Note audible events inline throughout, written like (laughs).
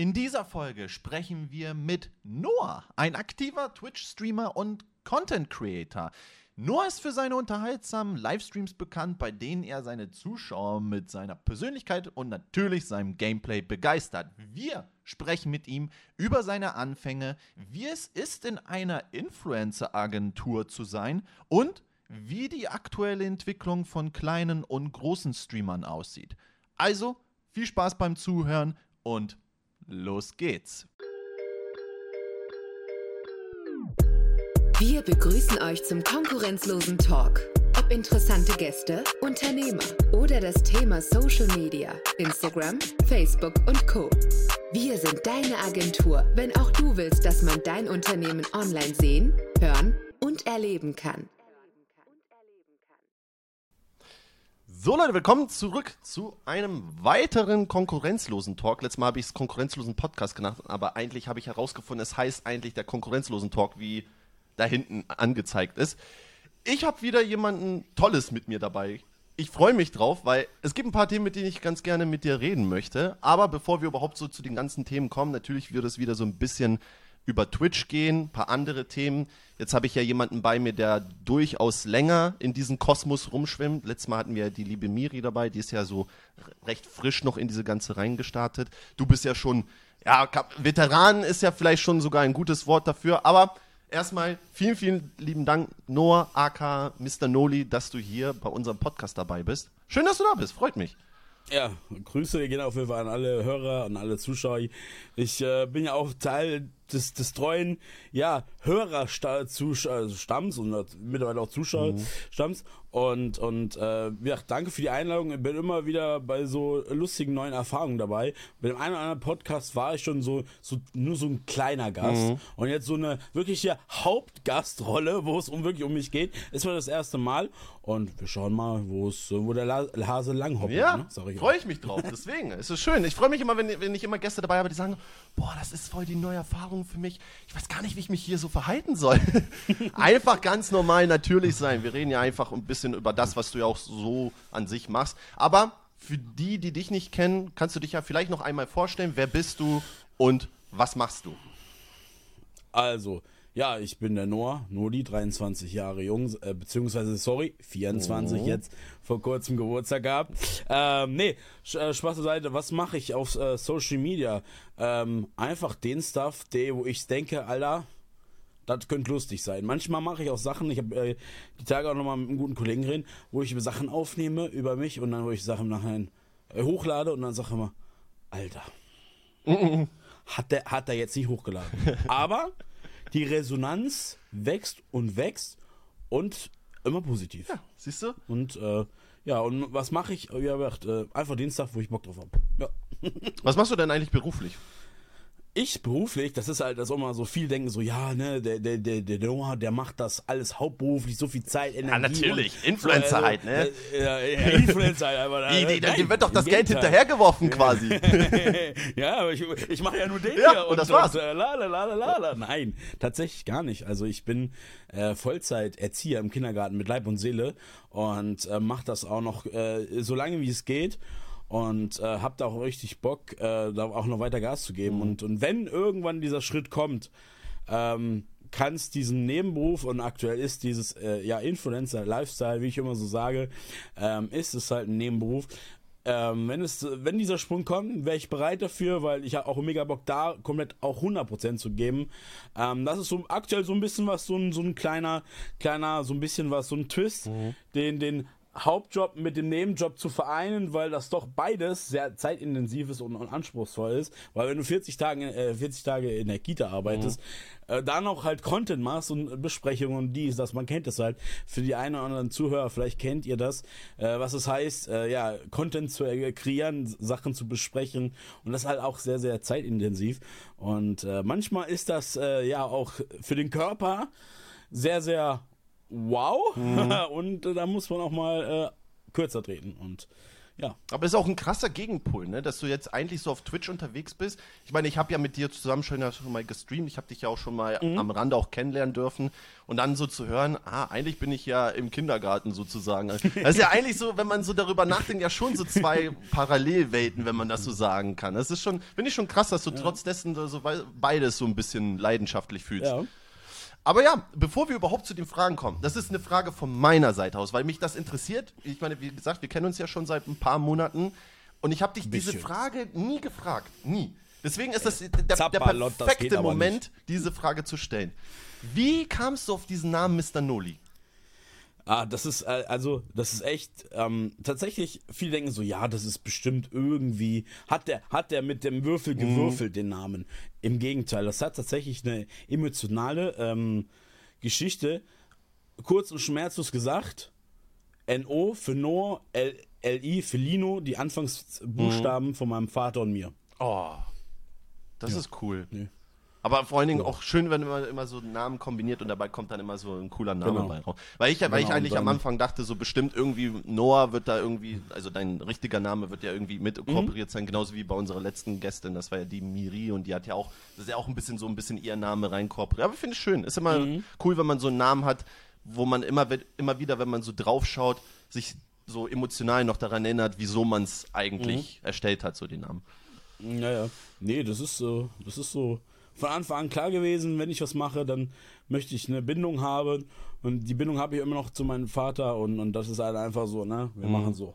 In dieser Folge sprechen wir mit Noah, ein aktiver Twitch-Streamer und Content-Creator. Noah ist für seine unterhaltsamen Livestreams bekannt, bei denen er seine Zuschauer mit seiner Persönlichkeit und natürlich seinem Gameplay begeistert. Wir sprechen mit ihm über seine Anfänge, wie es ist, in einer Influencer-Agentur zu sein und wie die aktuelle Entwicklung von kleinen und großen Streamern aussieht. Also viel Spaß beim Zuhören und los geht's. Wir begrüßen euch zum konkurrenzlosen Talk. Ob interessante Gäste, Unternehmer oder das Thema Social Media, Instagram, Facebook und Co. Wir sind deine Agentur, wenn auch du willst, dass man dein Unternehmen online sehen, hören und erleben kann. So Leute, willkommen zurück zu einem weiteren konkurrenzlosen Talk. Letztes Mal habe ich es konkurrenzlosen Podcast genannt, aber eigentlich habe ich herausgefunden, es heißt eigentlich der konkurrenzlosen Talk, wie da hinten angezeigt ist. Ich habe wieder jemanden Tolles mit mir dabei. Ich freue mich drauf, weil es gibt ein paar Themen, mit denen ich ganz gerne mit dir reden möchte. Aber bevor wir überhaupt so zu den ganzen Themen kommen, natürlich wird es wieder so ein bisschen über Twitch gehen, ein paar andere Themen. Jetzt habe ich ja jemanden bei mir, der durchaus länger in diesem Kosmos rumschwimmt. Letztes Mal hatten wir die liebe Miri dabei, die ist ja so recht frisch noch in diese ganze reingestartet. Du bist ja schon, ja, Veteran ist ja vielleicht schon sogar ein gutes Wort dafür, aber erstmal vielen, vielen lieben Dank, Noah, aka Mr. Noli, dass du hier bei unserem Podcast dabei bist. Schön, dass du da bist, freut mich. Ja, Grüße gehen auf jeden Fall an alle Hörer, an alle Zuschauer. Ich äh, bin ja auch Teil des, des treuen ja, Hörerstamms also und mittlerweile auch Zuschauerstamms. Mhm. Und, und äh, ja, danke für die Einladung. Ich bin immer wieder bei so lustigen neuen Erfahrungen dabei. Bei dem einen oder anderen Podcast war ich schon so, so nur so ein kleiner Gast. Mhm. Und jetzt so eine wirkliche Hauptgastrolle, wo es um wirklich um mich geht, ist mir das erste Mal. Und wir schauen mal, wo es, wo der Hase lang hoppelt. Ja, ne? freue ich mich drauf. Deswegen, es ist schön. Ich freue mich immer, wenn, wenn ich immer Gäste dabei habe, die sagen, boah, das ist voll die neue Erfahrung für mich. Ich weiß gar nicht, wie ich mich hier so verhalten soll. (laughs) einfach ganz normal natürlich sein. Wir reden ja einfach ein bisschen über das, was du ja auch so an sich machst. Aber für die, die dich nicht kennen, kannst du dich ja vielleicht noch einmal vorstellen. Wer bist du und was machst du? Also, ja, ich bin der Noah, Nodi, 23 Jahre jung, äh, beziehungsweise, sorry, 24 oh. jetzt, vor kurzem Geburtstag gehabt. Ähm, nee, äh, Spaß zur Seite, was mache ich auf äh, Social Media? Ähm, einfach den Stuff, der, wo ich denke, Alter, das könnte lustig sein. Manchmal mache ich auch Sachen, ich habe äh, die Tage auch nochmal mit einem guten Kollegen reden, wo ich Sachen aufnehme über mich und dann, wo ich Sachen nachher äh, hochlade und dann sage ich immer, Alter, (laughs) hat der, hat der jetzt nicht hochgeladen. (laughs) Aber die Resonanz wächst und wächst und immer positiv. Ja, siehst du? Und äh, ja, und was mache ich? Ja, äh, einfach den Tag, wo ich Bock drauf habe. Ja. Was machst du denn eigentlich beruflich? Ich beruflich, das ist halt, dass immer so viel denken, so, ja, ne, der, der, der, der Noah, der macht das alles hauptberuflich, so viel Zeit, Energie. Ja, natürlich, und, Influencer äh, halt, ne? Ja, ja Influencer halt, aber die, die, Nein, wird doch das Geld hinterhergeworfen quasi. (laughs) ja, aber ich, ich mache ja nur den ja, hier. Und, und das war's. Und, äh, la, la, la, la, la. Nein, tatsächlich gar nicht. Also ich bin äh, Vollzeit-Erzieher im Kindergarten mit Leib und Seele und äh, mache das auch noch äh, so lange, wie es geht und äh, hab da auch richtig Bock, äh, da auch noch weiter Gas zu geben. Mhm. Und, und wenn irgendwann dieser Schritt kommt, ähm, kann es diesen Nebenberuf und aktuell ist dieses äh, ja Influencer Lifestyle, wie ich immer so sage, ähm, ist es halt ein Nebenberuf. Ähm, wenn es, wenn dieser Sprung kommt, wäre ich bereit dafür, weil ich habe auch mega Bock da komplett auch 100% zu geben. Ähm, das ist so aktuell so ein bisschen was, so ein, so ein kleiner, kleiner, so ein bisschen was, so ein Twist, mhm. den, den Hauptjob mit dem Nebenjob zu vereinen, weil das doch beides sehr zeitintensiv ist und, und anspruchsvoll ist. Weil wenn du 40 Tage, äh, 40 Tage in der Kita arbeitest, mhm. äh, dann auch halt Content machst und Besprechungen und dies, das, man kennt das halt. Für die einen oder anderen Zuhörer, vielleicht kennt ihr das, äh, was es heißt, äh, ja, Content zu äh, kreieren, Sachen zu besprechen und das halt auch sehr, sehr zeitintensiv. Und äh, manchmal ist das äh, ja auch für den Körper sehr, sehr wow. Mhm. (laughs) und äh, da muss man auch mal äh, kürzer treten. Und ja. Aber ist auch ein krasser Gegenpol, ne? dass du jetzt eigentlich so auf Twitch unterwegs bist. Ich meine, ich habe ja mit dir zusammen schon, ja schon mal gestreamt. Ich habe dich ja auch schon mal Mhm. am Rande auch kennenlernen dürfen. Und dann so zu hören, ah, eigentlich bin ich ja im Kindergarten sozusagen. (laughs) Das ist ja eigentlich so, wenn man so darüber nachdenkt, ja schon so zwei Parallelwelten, wenn man das so sagen kann. Das ist schon, finde ich schon krass, dass du trotz dessen so, so beides so ein bisschen leidenschaftlich fühlst. Ja. Aber ja, bevor wir überhaupt zu den Fragen kommen, das ist eine Frage von meiner Seite aus, weil mich das interessiert. Ich meine, wie gesagt, wir kennen uns ja schon seit ein paar Monaten und ich habe dich diese Bisschen. Frage nie gefragt. Nie. Deswegen ist das der, der geht perfekte Moment, diese Frage zu stellen. Wie kamst du auf diesen Namen Mr. Noli? Ah, das ist äh, also, das ist echt ähm, tatsächlich. Viele denken so, ja, das ist bestimmt irgendwie hat der hat der mit dem Würfel gewürfelt den Namen. Im Gegenteil, das hat tatsächlich eine emotionale ähm, Geschichte. Kurz und schmerzlos gesagt, NO für Noah, L LI für Lino, die Anfangsbuchstaben von meinem Vater und mir. Oh, das ist cool. Nee. Aber vor allen Dingen auch schön, wenn man immer so Namen kombiniert und dabei kommt dann immer so ein cooler Name Genau. bei raus. Weil ich, weil ich Genau, eigentlich und am Anfang dachte, so bestimmt irgendwie Noah wird da irgendwie, also dein richtiger Name wird ja irgendwie mit Mhm. kooperiert sein, genauso wie bei unserer letzten Gästin, das war ja die Miri und die hat ja auch, das ist ja auch ein bisschen so ein bisschen ihr Name rein kooperiert. Aber finde ich schön. Ist immer Mhm. cool, wenn man so einen Namen hat, wo man immer, immer wieder, wenn man so drauf schaut, sich so emotional noch daran erinnert, wieso man es eigentlich Mhm. erstellt hat, so den Namen. Naja, nee, das ist so, das ist so von Anfang an klar gewesen, wenn ich was mache, dann möchte ich eine Bindung haben und die Bindung habe ich immer noch zu meinem Vater und, und das ist halt einfach so, ne, wir machen so.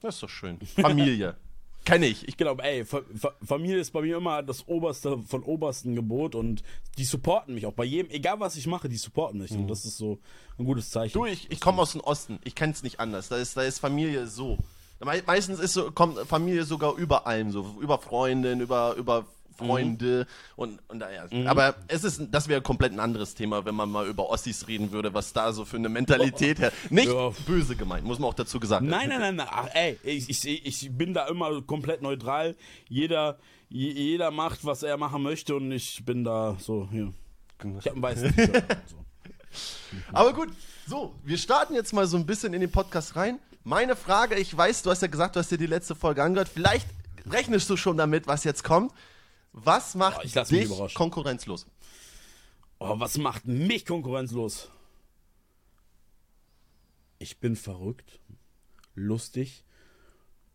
Das ist doch schön. Familie. (laughs) Kenne ich. ich. Glaube, ey, Fa Fa Familie ist bei mir immer das oberste von obersten Gebot und die supporten mich auch bei jedem, egal was ich mache, die supporten mich und das ist so ein gutes Zeichen. Du, ich, ich komme aus dem Osten. Ich kenne es nicht anders. Da ist, da ist Familie so. Me meistens ist so, kommt Familie sogar über allem so. Über Freundinnen, über, über Freunde und, und naja. Aber es ist, das wäre komplett ein anderes Thema, wenn man mal über Ossis reden würde, was da so für eine Mentalität her. Nicht Ja. böse gemeint, muss man auch dazu gesagt Nein, nein, nein, nein. Ach, ey, ich, ich, ich bin da immer komplett neutral. Jeder, je- jeder macht, was er machen möchte und ich bin da so, hier. Ich hab einen weißen. (laughs) So. Aber gut, so, wir starten jetzt mal so ein bisschen in den Podcast rein. Meine Frage, ich weiß, du hast ja gesagt, du hast dir die letzte Folge angehört. Vielleicht rechnest du schon damit, was jetzt kommt. Was macht mich dich konkurrenzlos? Oh, was macht mich konkurrenzlos? Ich bin verrückt, lustig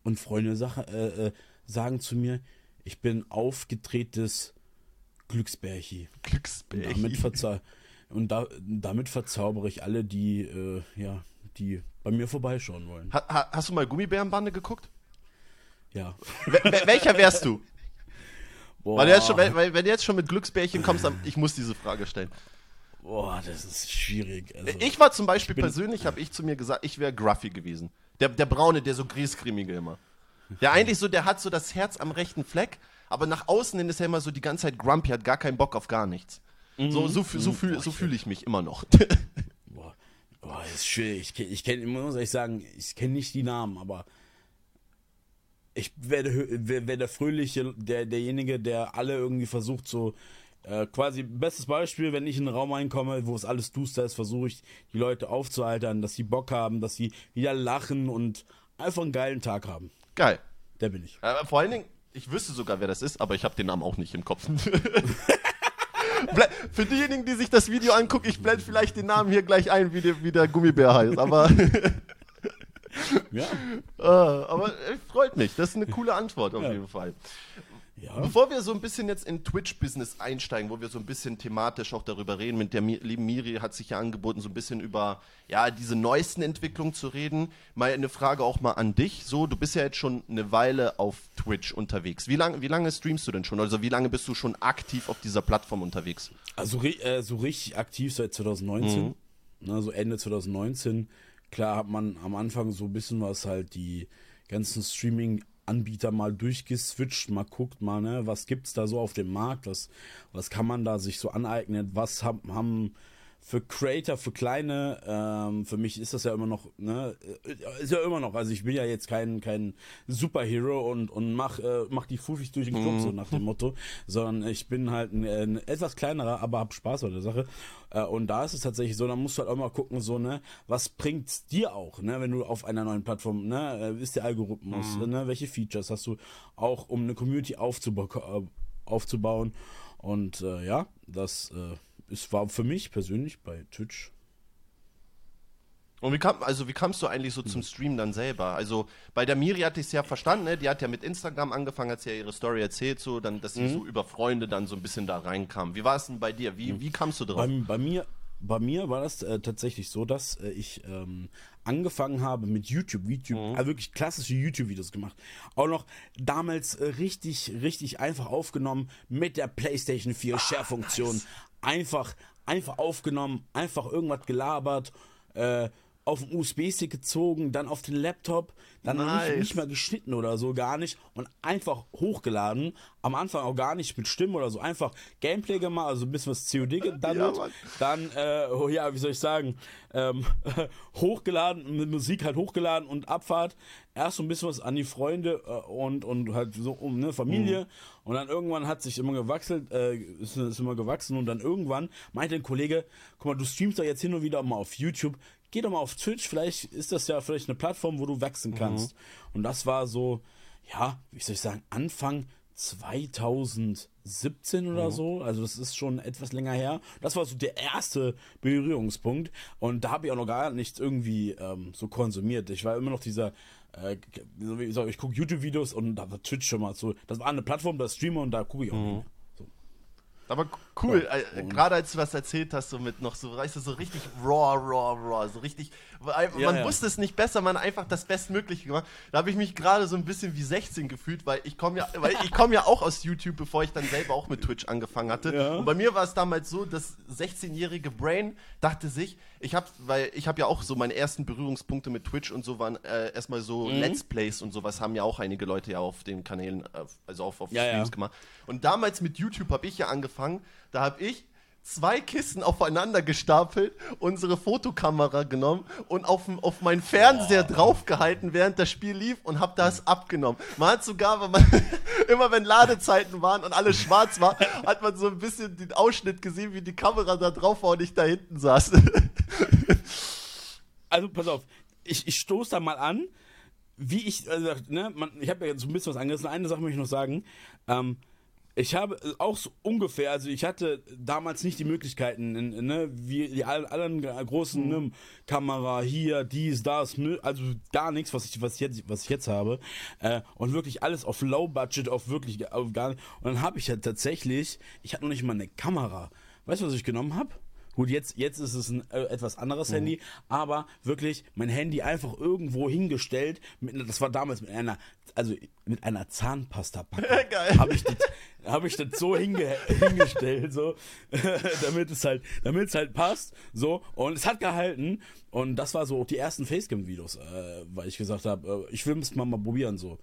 und Freunde Sache, äh, äh, sagen zu mir, ich bin aufgedrehtes Glücksbärchi. Und Glücksbärchen. damit, verzau und da, damit verzaubere ich alle, die, äh, ja, die bei mir vorbeischauen wollen. Ha, ha, hast du mal Gummibärenbande geguckt? Ja. Wel- welcher wärst du? (laughs) Boah, Weil, du jetzt schon, weil, weil wenn du jetzt schon mit Glücksbärchen kommst, dann, ich muss diese Frage stellen. boah, das ist schwierig. Also, Ich war zum Beispiel persönlich, habe ich zu mir gesagt, ich wäre Gruffy gewesen. Der, der Braune, der so griesgrämige immer. Der eigentlich so, der hat so das Herz am rechten Fleck, aber nach außen hin ist er immer so die ganze Zeit grumpy, hat gar keinen Bock auf gar nichts. So, so, fü- so, fühl, so fühle ich mich immer noch. (laughs) Boah, boah, das ist schwierig. Ich kenne, ich kenn, muss ehrlich sagen, ich kenne nicht die Namen, aber ich werde wär der Fröhliche, der, derjenige, der alle irgendwie versucht, so äh, quasi, bestes Beispiel, wenn ich in einen Raum reinkomme, wo es alles duster ist, versuche ich, die Leute aufzualtern, dass sie Bock haben, dass sie wieder lachen und einfach einen geilen Tag haben. Geil. Der bin ich. Aber vor allen Dingen, ich wüsste sogar, wer das ist, aber ich habe den Namen auch nicht im Kopf. (laughs) Für diejenigen, die sich das Video angucken, ich blende vielleicht den Namen hier gleich ein, wie der, wie der Gummibär heißt. Aber, (laughs) Ja. äh, aber äh, freut mich. Das ist eine coole Antwort auf Ja. jeden Fall. ja. Bevor wir so ein bisschen jetzt in Twitch-Business einsteigen, wo wir so ein bisschen thematisch auch darüber reden, mit der lieben Miri hat sich ja angeboten, so ein bisschen über ja, diese neuesten Entwicklungen zu reden. Mal eine Frage auch mal an dich. So, du bist ja jetzt schon eine Weile auf Twitch unterwegs. Wie, lang, wie lange streamst du denn schon? Also wie lange bist du schon aktiv auf dieser Plattform unterwegs? Also äh, so richtig aktiv seit 2019, ne, so Ende 2019. Klar hat man am Anfang so ein bisschen was halt die ganzen Streaming-Anbieter mal durchgeswitcht, mal guckt mal, ne, was gibt's da so auf dem Markt, was, was kann man da sich so aneignen, was haben, haben für Creator, für kleine, ähm, für mich ist das ja immer noch, ne, äh, ist ja immer noch, also ich bin ja jetzt kein, kein Superhero und, und mach, äh, mach die Fufis durch den Club, so nach dem Motto, sondern ich bin halt ein, ein etwas kleinerer, aber hab Spaß bei der Sache. Äh, und da ist es tatsächlich so, da musst du halt auch mal gucken, so, ne, was bringt's dir auch, ne, wenn du auf einer neuen Plattform, ne, äh, ist der Algorithmus, ne, welche Features hast du auch, um eine Community aufzuba äh, aufzubauen. Und äh, ja, das äh, es war für mich persönlich bei Twitch. Und wie kam, also wie kamst du eigentlich so zum Stream dann selber? Also bei der Miri hatte ich es ja verstanden, ne? die hat ja mit Instagram angefangen, hat sie ja ihre Story erzählt, so dann, dass sie so über Freunde dann so ein bisschen da reinkam. Wie war es denn bei dir? Wie, wie kamst du drauf? Bei, bei mir, bei mir war das äh, tatsächlich so, dass äh, ich ähm, angefangen habe mit YouTube, YouTube, also wirklich klassische YouTube-Videos gemacht. Auch noch damals äh, richtig, richtig einfach aufgenommen mit der PlayStation 4 Share-Funktion. Einfach, einfach aufgenommen, einfach irgendwas gelabert, äh, auf den USB-Stick gezogen, dann auf den Laptop, dann Nice. nicht, nicht mehr geschnitten oder so, gar nicht und einfach hochgeladen. Am Anfang auch gar nicht mit Stimmen oder so, einfach Gameplay gemacht, also ein bisschen was COD (laughs) gedaddelt. Mann. dann, äh, oh ja, wie soll ich sagen, ähm, (laughs) hochgeladen, mit Musik halt hochgeladen und Abfahrt. Erst so ein bisschen was an die Freunde äh, und, und halt so um eine Familie. Und dann irgendwann hat sich immer gewachselt, äh, ist, ist immer gewachsen und dann irgendwann meinte ein Kollege, guck mal, du streamst doch jetzt hin und wieder mal auf YouTube, geh doch mal auf Twitch, vielleicht ist das ja vielleicht eine Plattform, wo du wachsen kannst. Und das war so, ja, wie soll ich sagen, Anfang 2017 oder so. Also das ist schon etwas länger her. Das war so der erste Berührungspunkt. Und da habe ich auch noch gar nichts irgendwie ähm, so konsumiert. Ich war immer noch dieser, äh, gesagt, ich gucke YouTube-Videos und da war Twitch schon mal so. Das war eine Plattform, da streame und da gucke ich auch. nicht mehr. So. Aber cool, Ja, äh, gerade als du was erzählt hast, so mit noch so, weißt du, so richtig raw, raw, raw, so richtig, man Ja, wusste es nicht besser, man hat einfach das Bestmögliche gemacht. Da habe ich mich gerade so ein bisschen wie 16 gefühlt, weil ich komme ja, weil ich komme ja auch aus YouTube, bevor ich dann selber auch mit Twitch angefangen hatte. Und bei mir war es damals so, das 16-jährige Brain dachte sich, ich habe, weil ich habe ja auch so meine ersten Berührungspunkte mit Twitch und so waren äh, erstmal so Mhm. Let's Plays und sowas haben ja auch einige Leute ja auf den Kanälen, äh, also auf, auf Ja, Streams ja. gemacht. Und damals mit YouTube habe ich ja angefangen, da habe ich zwei Kissen aufeinander gestapelt, unsere Fotokamera genommen und auf, auf meinen Fernseher draufgehalten, während das Spiel lief und habe das abgenommen. Man hat sogar, wenn man, (laughs) immer wenn Ladezeiten waren und alles schwarz war, hat man so ein bisschen den Ausschnitt gesehen, wie die Kamera da drauf war und ich da hinten saß. (laughs) Also pass auf, ich, ich stoße da mal an, wie ich, also, ne, man, ich habe ja jetzt so ein bisschen was angerissen. Eine Sache möchte ich noch sagen. Ähm, ich habe auch so ungefähr, also ich hatte damals nicht die Möglichkeiten, ne, wie die anderen großen ne, Kamera hier, dies, das, also gar nichts, was ich, was ich jetzt, was ich jetzt habe. Äh, und wirklich alles auf Low Budget, auf wirklich auf gar. Und dann habe ich ja tatsächlich, ich hatte noch nicht mal eine Kamera. Weißt du, was ich genommen habe? Gut, jetzt, jetzt ist es ein äh, etwas anderes Handy, aber wirklich mein Handy einfach irgendwo hingestellt. Mit, das war damals mit einer, also mit einer Zahnpasta-Packung. (laughs) Geil. Habe ich das, habe ich das so hinge hingestellt, so, (laughs) damit es halt, damit es halt passt, so. Und es hat gehalten. Und das war so auch die ersten Facecam-Videos, äh, weil ich gesagt habe, äh, ich will es mal, mal probieren, so.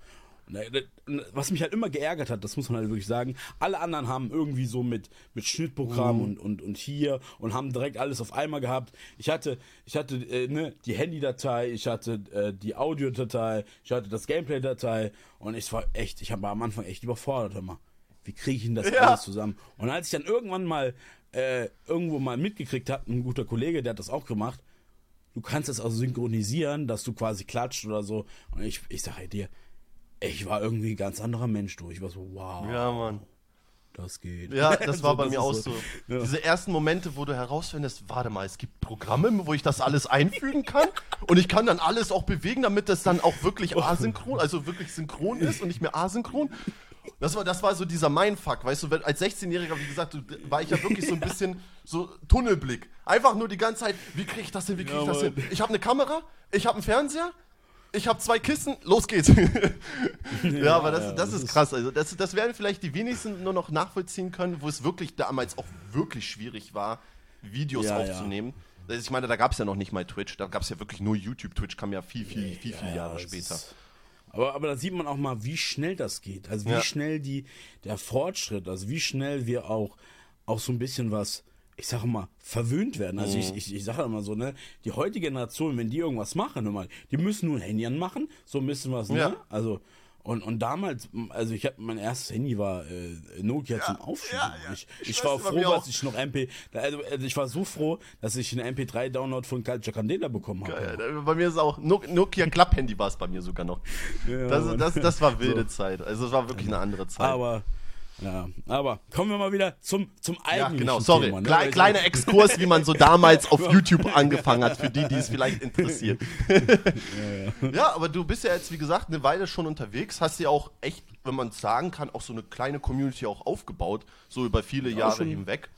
Und, äh, Was mich halt immer geärgert hat, das muss man halt wirklich sagen, alle anderen haben irgendwie so mit, mit Schnittprogramm und, und, und hier und haben direkt alles auf einmal gehabt. Ich hatte, ich hatte äh, ne, die Handy-Datei, ich hatte äh, die Audiodatei, ich hatte das Gameplay-Datei und ich war echt, ich habe am Anfang echt überfordert immer. Wie kriege ich denn das Ja. alles zusammen? Und als ich dann irgendwann mal äh, irgendwo mal mitgekriegt habe, ein guter Kollege, der hat das auch gemacht, du kannst das also synchronisieren, dass du quasi klatscht oder so. Und ich, ich sage dir, ich war irgendwie ein ganz anderer Mensch durch. Ich war so, wow, Ja, Mann. das geht. Ja, das war (laughs) So, bei das mir auch so. so. Ja. Diese ersten Momente, wo du herausfindest, warte mal, es gibt Programme, wo ich das alles einfügen kann und ich kann dann alles auch bewegen, damit das dann auch wirklich (laughs) asynchron, also wirklich synchron (laughs) ist und nicht mehr asynchron. Das war, das war so dieser Mindfuck, weißt du, als 16-Jähriger, wie gesagt, war ich ja wirklich so ein bisschen so Tunnelblick. Einfach nur die ganze Zeit, wie kriege ich das hin, wie kriege ich Ja, das hin? Ich habe eine Kamera, ich habe einen Fernseher, ich habe zwei Kissen, los geht's. (laughs) ja, aber das, ja, das, das ist krass. Also das, das werden vielleicht die wenigsten nur noch nachvollziehen können, wo es wirklich damals auch wirklich schwierig war, Videos Ja, aufzunehmen. Also ich meine, da gab es ja noch nicht mal Twitch, da gab es ja wirklich nur YouTube. Twitch kam ja viel, viel, viel, viele Jahre später. Aber, aber da sieht man auch mal, wie schnell das geht. Also wie schnell die, der Fortschritt, also wie schnell wir auch, auch so ein bisschen was ich sage mal, verwöhnt werden. Also ich, ich, ich sage immer so, ne, die heutige Generation, wenn die irgendwas machen, immer, die müssen nur ein Handy anmachen, so ein bisschen was, ne? Ja. Also, und, und damals, also ich habe mein erstes Handy war äh, Nokia zum Aufschieben. ja, ja. Ich, Ich ich, war froh, dass ich noch MP, also, also ich war so froh, dass ich einen MP3-Download von Culture Candela bekommen habe. Bei mir ist auch No- Nokia Club-Handy war es bei mir sogar noch. das, das, das war (laughs) wilde Zeit. Also es war wirklich eine andere Zeit. Aber, ja, aber kommen wir mal wieder zum, zum ja, eigentlichen genau, sorry. Thema. ne? Weil- kleiner Exkurs, wie man so damals auf (laughs) YouTube angefangen hat, für die, die es vielleicht interessiert. (laughs) ja, aber du bist ja jetzt, wie gesagt, eine Weile schon unterwegs, hast ja auch echt, wenn man es sagen kann, auch so eine kleine Community auch aufgebaut, so über viele Jahre schon. hinweg.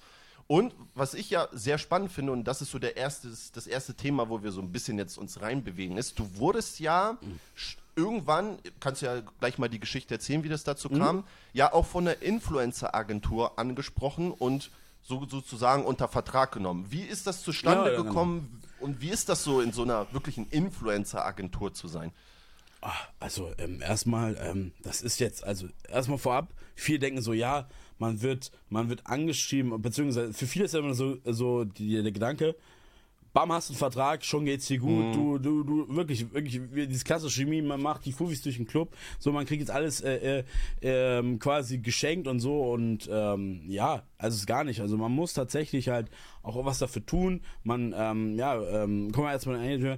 Und was ich ja sehr spannend finde, und das ist so der erste, das erste Thema, wo wir so ein bisschen jetzt uns reinbewegen, ist, du wurdest ja sch- irgendwann, kannst du ja gleich mal die Geschichte erzählen, wie das dazu kam, ja auch von der Influencer-Agentur angesprochen und so sozusagen unter Vertrag genommen. Wie ist das zustande Ja, ja, genau. gekommen und wie ist das so in so einer wirklichen Influencer-Agentur zu sein? Ah, Also ähm, erstmal, ähm, das ist jetzt, also erstmal vorab, viele denken so, ja, man wird, man wird angeschrieben, beziehungsweise für viele ist ja immer so, so die, der Gedanke, bam, hast einen Vertrag, schon geht's dir gut, du, du, du, wirklich, wirklich, wie dieses klassische Chemie, man macht die Fufis durch den Club, so, man kriegt jetzt alles äh, äh, ähm, quasi geschenkt und so und ähm, ja, also es ist gar nicht, also man muss tatsächlich halt auch was dafür tun, man, ähm, ja, ähm, kommen wir erstmal Tür,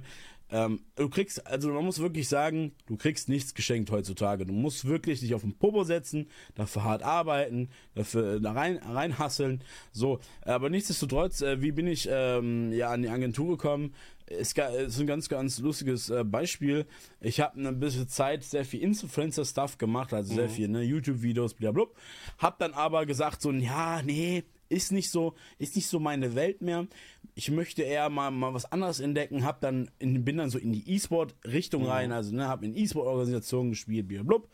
ähm, du kriegst, also man muss wirklich sagen, du kriegst nichts geschenkt heutzutage. Du musst wirklich dich auf den Popo setzen, dafür hart arbeiten, dafür da rein, reinhasseln. So, aber nichtsdestotrotz, äh, wie bin ich ähm, ja an die Agentur gekommen? Es ist ein ganz, ganz lustiges äh, Beispiel. Ich habe eine bisschen Zeit sehr viel Influencer-Stuff gemacht, also sehr viel ne, YouTube-Videos, blablabla. Hab dann aber gesagt so, ja, nee, ist nicht so, ist nicht so meine Welt mehr. Ich möchte eher mal, mal was anderes entdecken, hab dann in, bin dann so in die E-Sport-Richtung rein, also ne, hab in E-Sport-Organisationen gespielt, blablabla.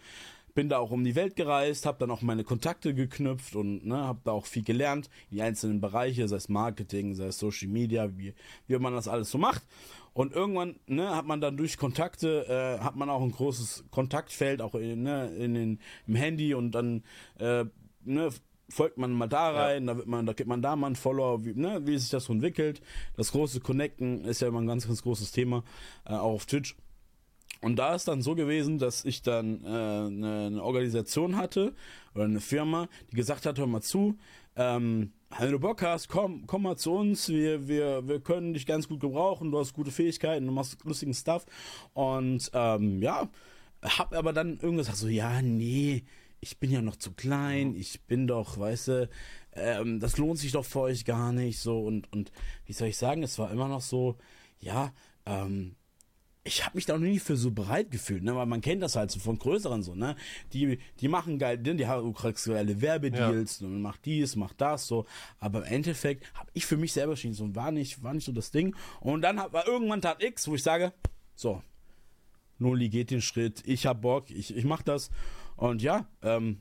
Bin da auch um die Welt gereist, hab dann auch meine Kontakte geknüpft und ne, hab da auch viel gelernt, die einzelnen Bereiche, sei es Marketing, sei es Social Media, wie, wie man das alles so macht. Und irgendwann ne, hat man dann durch Kontakte, äh, hat man auch ein großes Kontaktfeld, auch in, ne, in den, im Handy und dann äh, ne, folgt man mal da rein, da wird man, da gibt man da mal einen Follower, wie, ne, wie sich das so entwickelt. Das große Connecten ist ja immer ein ganz, ganz großes Thema, äh, auch auf Twitch. Und da ist dann so gewesen, dass ich dann äh, eine, eine Organisation hatte oder eine Firma, die gesagt hat, hör mal zu, ähm, wenn du Bock hast, komm, komm mal zu uns, wir, wir, wir können dich ganz gut gebrauchen, du hast gute Fähigkeiten, du machst lustigen Stuff. Und ähm, ja, hab aber dann irgendwas gesagt, so, ja, nee, ich bin ja noch zu klein, ich bin doch, weißt du, ähm, das lohnt sich doch für euch gar nicht, so und, und wie soll ich sagen, es war immer noch so, ja, ähm, ich habe mich da noch nie für so bereit gefühlt, ne, weil man kennt das halt so von größeren so, ne, die die machen geil, ne, die haben geile Werbedeals, und macht dies, macht das so, aber im Endeffekt habe ich für mich selber schon so war nicht war nicht so das Ding und dann hat, war irgendwann Tat X, wo ich sage, so, Noli geht den Schritt, ich hab Bock, ich, ich mach das. Und ja, ähm,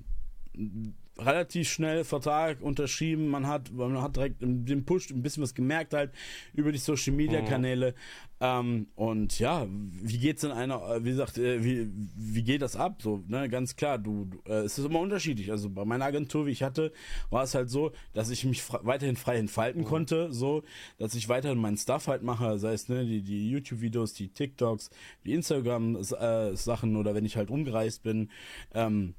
relativ schnell Vertrag unterschrieben, man hat, man hat direkt den Push ein bisschen was gemerkt halt über die Social Media Kanäle. Ähm, und ja, wie geht's in einer, äh, wie gesagt, äh, wie, wie geht das ab? So, ne, ganz klar, du, du äh, es ist immer unterschiedlich. Also bei meiner Agentur, wie ich hatte, war es halt so, dass ich mich fre weiterhin frei entfalten konnte, so, dass ich weiterhin meinen Stuff halt mache, sei es ne, die, die YouTube-Videos, die TikToks, die Instagram-Sachen oder wenn ich halt umgereist bin. Ähm,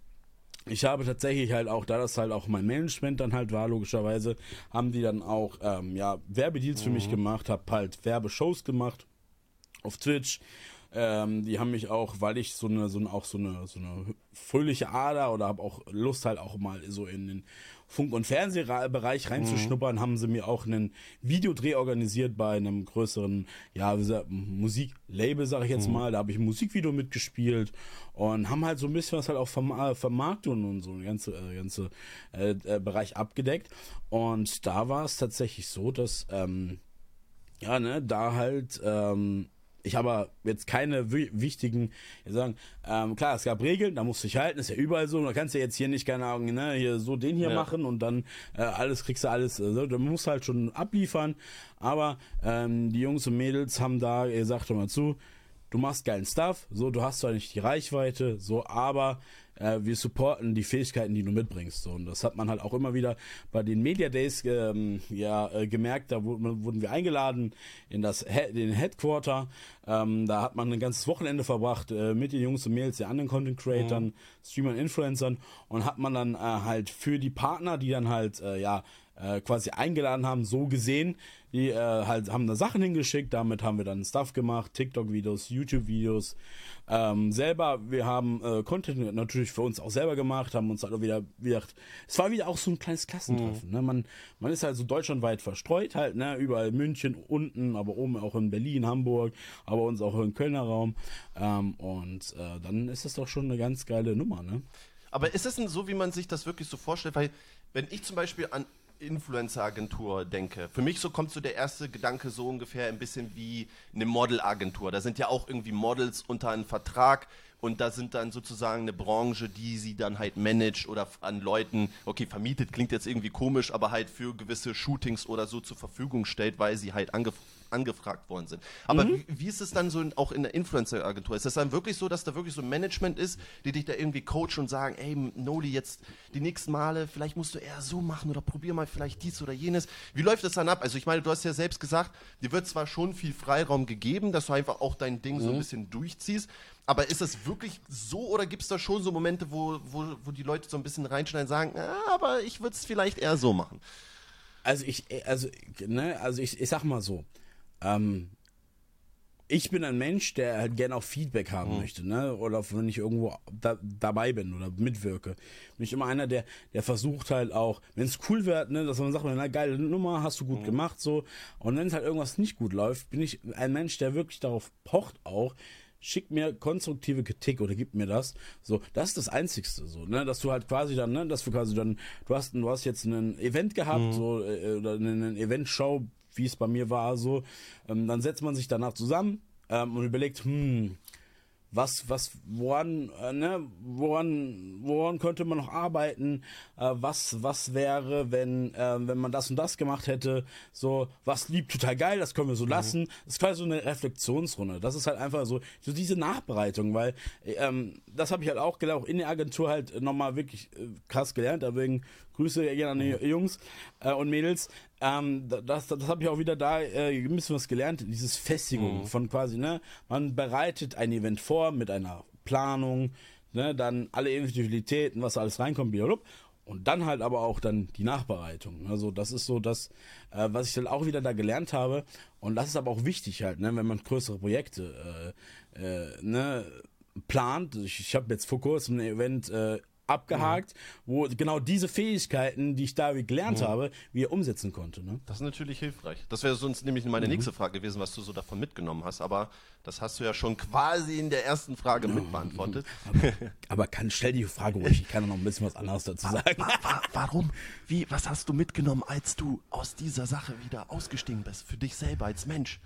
ich habe tatsächlich halt auch, da das halt auch mein Management dann halt war, logischerweise, haben die dann auch ähm, ja, Werbedeals für mich gemacht, hab halt Werbeshows gemacht auf Twitch. Ähm, die haben mich auch, weil ich so eine, so eine, auch so eine, so eine fröhliche Ader oder habe auch Lust halt auch mal so in den Funk- und Fernsehbereich reinzuschnuppern, haben sie mir auch einen Videodreh organisiert bei einem größeren, ja, Musiklabel, sag ich jetzt mal. Da habe ich ein Musikvideo mitgespielt und haben halt so ein bisschen was halt auch Verm äh, Vermarktung und so ein ganze, äh, ganze äh, äh, Bereich abgedeckt. Und da war es tatsächlich so, dass ähm, ja, ne, da halt, ähm, ich aber jetzt keine wi- wichtigen, sagen, ähm, klar, es gab Regeln, da musst du dich halten, ist ja überall so, da kannst du jetzt hier nicht, keine Ahnung, ne, hier so den hier Ja. machen und dann äh, alles kriegst du alles, äh, du musst halt schon abliefern, aber ähm, die Jungs und Mädels haben da gesagt, hör mal zu, du machst geilen Stuff, so, du hast zwar nicht die Reichweite, so, aber äh, wir supporten die Fähigkeiten, die du mitbringst. So. Und das hat man halt auch immer wieder bei den Media Days ähm, ja, äh, gemerkt. Da wurden, wir eingeladen in das He den Headquarter. Ähm, da hat man ein ganzes Wochenende verbracht äh, mit den Jungs und Mädels, den anderen Content Creatern, mhm. Streamern, Influencern und hat man dann äh, halt für die Partner, die dann halt äh, ja äh, quasi eingeladen haben, so gesehen. Die äh, halt haben da Sachen hingeschickt, damit haben wir dann Stuff gemacht, TikTok-Videos, YouTube-Videos. Ähm, selber, wir haben äh, Content natürlich für uns auch selber gemacht, haben uns halt auch wieder, wieder es war wieder auch so ein kleines Klassentreffen. Mhm. Ne? Man, man ist halt so deutschlandweit verstreut halt, ne? überall München unten, aber oben auch in Berlin, Hamburg, aber uns auch im Kölner Raum. Ähm, und äh, dann ist das doch schon eine ganz geile Nummer, ne? Aber ist es denn so, wie man sich das wirklich so vorstellt? Weil, wenn ich zum Beispiel an Influencer-Agentur denke, für mich so kommt so der erste Gedanke so ungefähr ein bisschen wie eine Model-Agentur. Da sind ja auch irgendwie Models unter einem Vertrag und da sind dann sozusagen eine Branche, die sie dann halt managt oder an Leuten, okay, vermietet klingt jetzt irgendwie komisch, aber halt für gewisse Shootings oder so zur Verfügung stellt, weil sie halt angefragt angefragt worden sind. Aber mhm. wie, wie, ist es dann so in, auch in der Influencer-Agentur? Ist es dann wirklich so, dass da wirklich so ein Management ist, die dich da irgendwie coachen und sagen, ey, Noli, jetzt die nächsten Male, vielleicht musst du eher so machen oder probier mal vielleicht dies oder jenes. Wie läuft das dann ab? Also ich meine, du hast ja selbst gesagt, dir wird zwar schon viel Freiraum gegeben, dass du einfach auch dein Ding mhm. so ein mhm. bisschen durchziehst, aber ist es wirklich so oder gibt es da schon so Momente, wo, wo, wo die Leute so ein bisschen reinschneiden und sagen, ah, aber ich würde es vielleicht eher so machen? Also ich, also, ne, also ich, ich sag mal so, ähm, ich bin ein Mensch, der halt gerne auch Feedback haben mhm. möchte, ne? Oder wenn ich irgendwo da, dabei bin oder mitwirke. Bin ich immer einer, der, der versucht halt auch, wenn es cool wird, ne, dass man sagt, na geile Nummer, hast du gut mhm. gemacht, so. Und wenn es halt irgendwas nicht gut läuft, bin ich ein Mensch, der wirklich darauf pocht auch, schick mir konstruktive Kritik oder gib mir das. So, das ist das Einzigste, so, ne, dass du halt quasi dann, ne, dass du quasi dann, du hast, du hast jetzt ein Event gehabt, mhm. so, äh, oder eine Event-Show, wie es bei mir war, so, ähm, dann setzt man sich danach zusammen ähm, und überlegt, hm, was, was, woran, äh, ne, woran, woran könnte man noch arbeiten? Äh, was, was wäre, wenn, äh, wenn man das und das gemacht hätte? So, was liebt total geil, das können wir so mhm. lassen. Das ist quasi so eine Reflexionsrunde. Das ist halt einfach so, so diese Nachbereitung, weil ähm, das habe ich halt auch gelernt, auch in der Agentur halt nochmal wirklich äh, krass gelernt. Deswegen Grüße gerne an die. Jungs äh, und Mädels. Ähm, das das habe ich auch wieder da äh, ein bisschen was gelernt, dieses Festigung mhm. von quasi, ne? Man bereitet ein Event vor mit einer Planung, ne? Dann alle Individualitäten, was alles reinkommt, blablabla. Und dann halt aber auch dann die Nachbereitung. Also das ist so das, äh, was ich dann auch wieder da gelernt habe. Und das ist aber auch wichtig halt, ne, wenn man größere Projekte äh, äh, ne, plant. Ich, ich habe jetzt vor kurzem ein Event äh, abgehakt, mhm. wo genau diese Fähigkeiten, die ich da gelernt mhm. habe, wie er umsetzen konnte. Ne? Das ist natürlich hilfreich. Das wäre sonst nämlich meine mhm. nächste Frage gewesen, was du so davon mitgenommen hast. Aber das hast du ja schon quasi in der ersten Frage mitbeantwortet. (laughs) Aber, aber kann, stell die Frage ruhig, ich kann noch ein bisschen was anderes dazu sagen. Warum? (laughs) Wie, was hast du mitgenommen, als du aus dieser Sache wieder ausgestiegen bist, für dich selber als Mensch?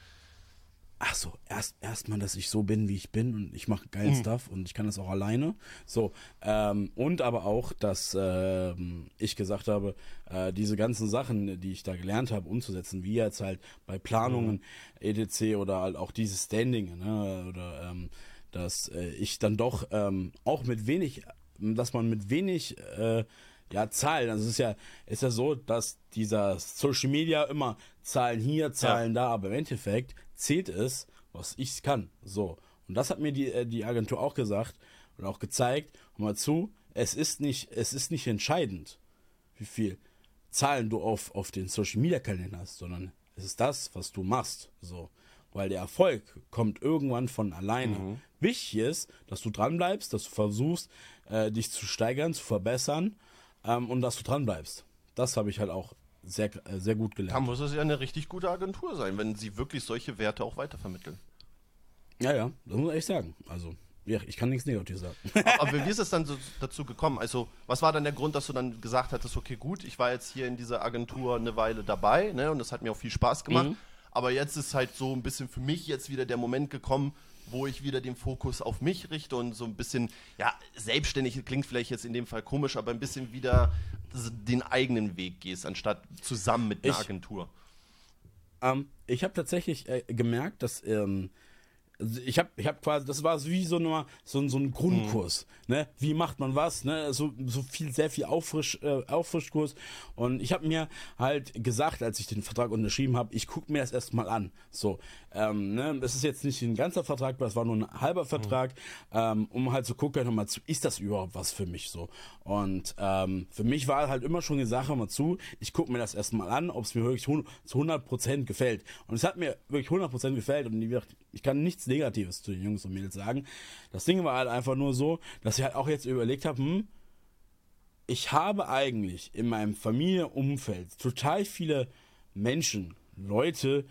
Ach so, erst erstmal, dass ich so bin, wie ich bin und ich mache geilen mhm. Stuff und ich kann das auch alleine. So ähm, und aber auch, dass ähm, ich gesagt habe, äh, diese ganzen Sachen, die ich da gelernt habe, umzusetzen, wie jetzt halt bei Planungen mhm. etc. oder halt auch dieses Standing, ne, oder ähm, dass äh, ich dann doch ähm, auch mit wenig, dass man mit wenig äh, ja, Zahlen. Also es ist ja, ist ja so, dass dieser Social Media immer Zahlen hier, Zahlen ja. da, aber im Endeffekt zählt es, was ich kann. So. Und das hat mir die, äh, die Agentur auch gesagt und auch gezeigt. Hör mal zu, es ist nicht, es ist nicht entscheidend, wie viel Zahlen du auf, auf den Social Media Kanälen hast, sondern es ist das, was du machst. So. Weil der Erfolg kommt irgendwann von alleine. Mhm. Wichtig ist, dass du dranbleibst, dass du versuchst, äh, dich zu steigern, zu verbessern ähm, und dass du dranbleibst. Das habe ich halt auch sehr, äh, sehr gut gelernt. Da muss es ja eine richtig gute Agentur sein, wenn sie wirklich solche Werte auch weitervermitteln. Ja, ja, das muss ich sagen. Also, ja, ich kann nichts Negatives sagen. Aber wie (laughs) ist es dann so dazu gekommen? Also, was war dann der Grund, dass du dann gesagt hattest, okay, gut, ich war jetzt hier in dieser Agentur eine Weile dabei, ne, und das hat mir auch viel Spaß gemacht. Mhm. Aber jetzt ist halt so ein bisschen für mich jetzt wieder der Moment gekommen, wo ich wieder den Fokus auf mich richte und so ein bisschen, ja, selbstständig klingt vielleicht jetzt in dem Fall komisch, aber ein bisschen wieder den eigenen Weg gehst, anstatt zusammen mit einer ich, Agentur. Ähm, ich habe tatsächlich äh, gemerkt, dass ähm, ich habe ich hab quasi, das war wie so, eine, so, so ein Grundkurs, mhm. ne? Wie macht man was, ne? So, so viel, sehr viel Auffrisch, äh, Auffrischkurs. Und ich habe mir halt gesagt, als ich den Vertrag unterschrieben habe, ich gucke mir das erstmal an. So, ähm, ne? Das ist jetzt nicht ein ganzer Vertrag, das war nur ein halber Vertrag, mhm. ähm, um halt zu gucken, mal zu, ist das überhaupt was für mich so? Und ähm, für mich war halt immer schon die Sache mal zu, ich gucke mir das erstmal an, ob es mir wirklich zu 100% gefällt. Und es hat mir wirklich 100% gefällt und ich kann nichts Negatives zu den Jungs und Mädels sagen. Das Ding war halt einfach nur so, dass ich halt auch jetzt überlegt habe, hm, ich habe eigentlich in meinem Familienumfeld total viele Menschen, Leute,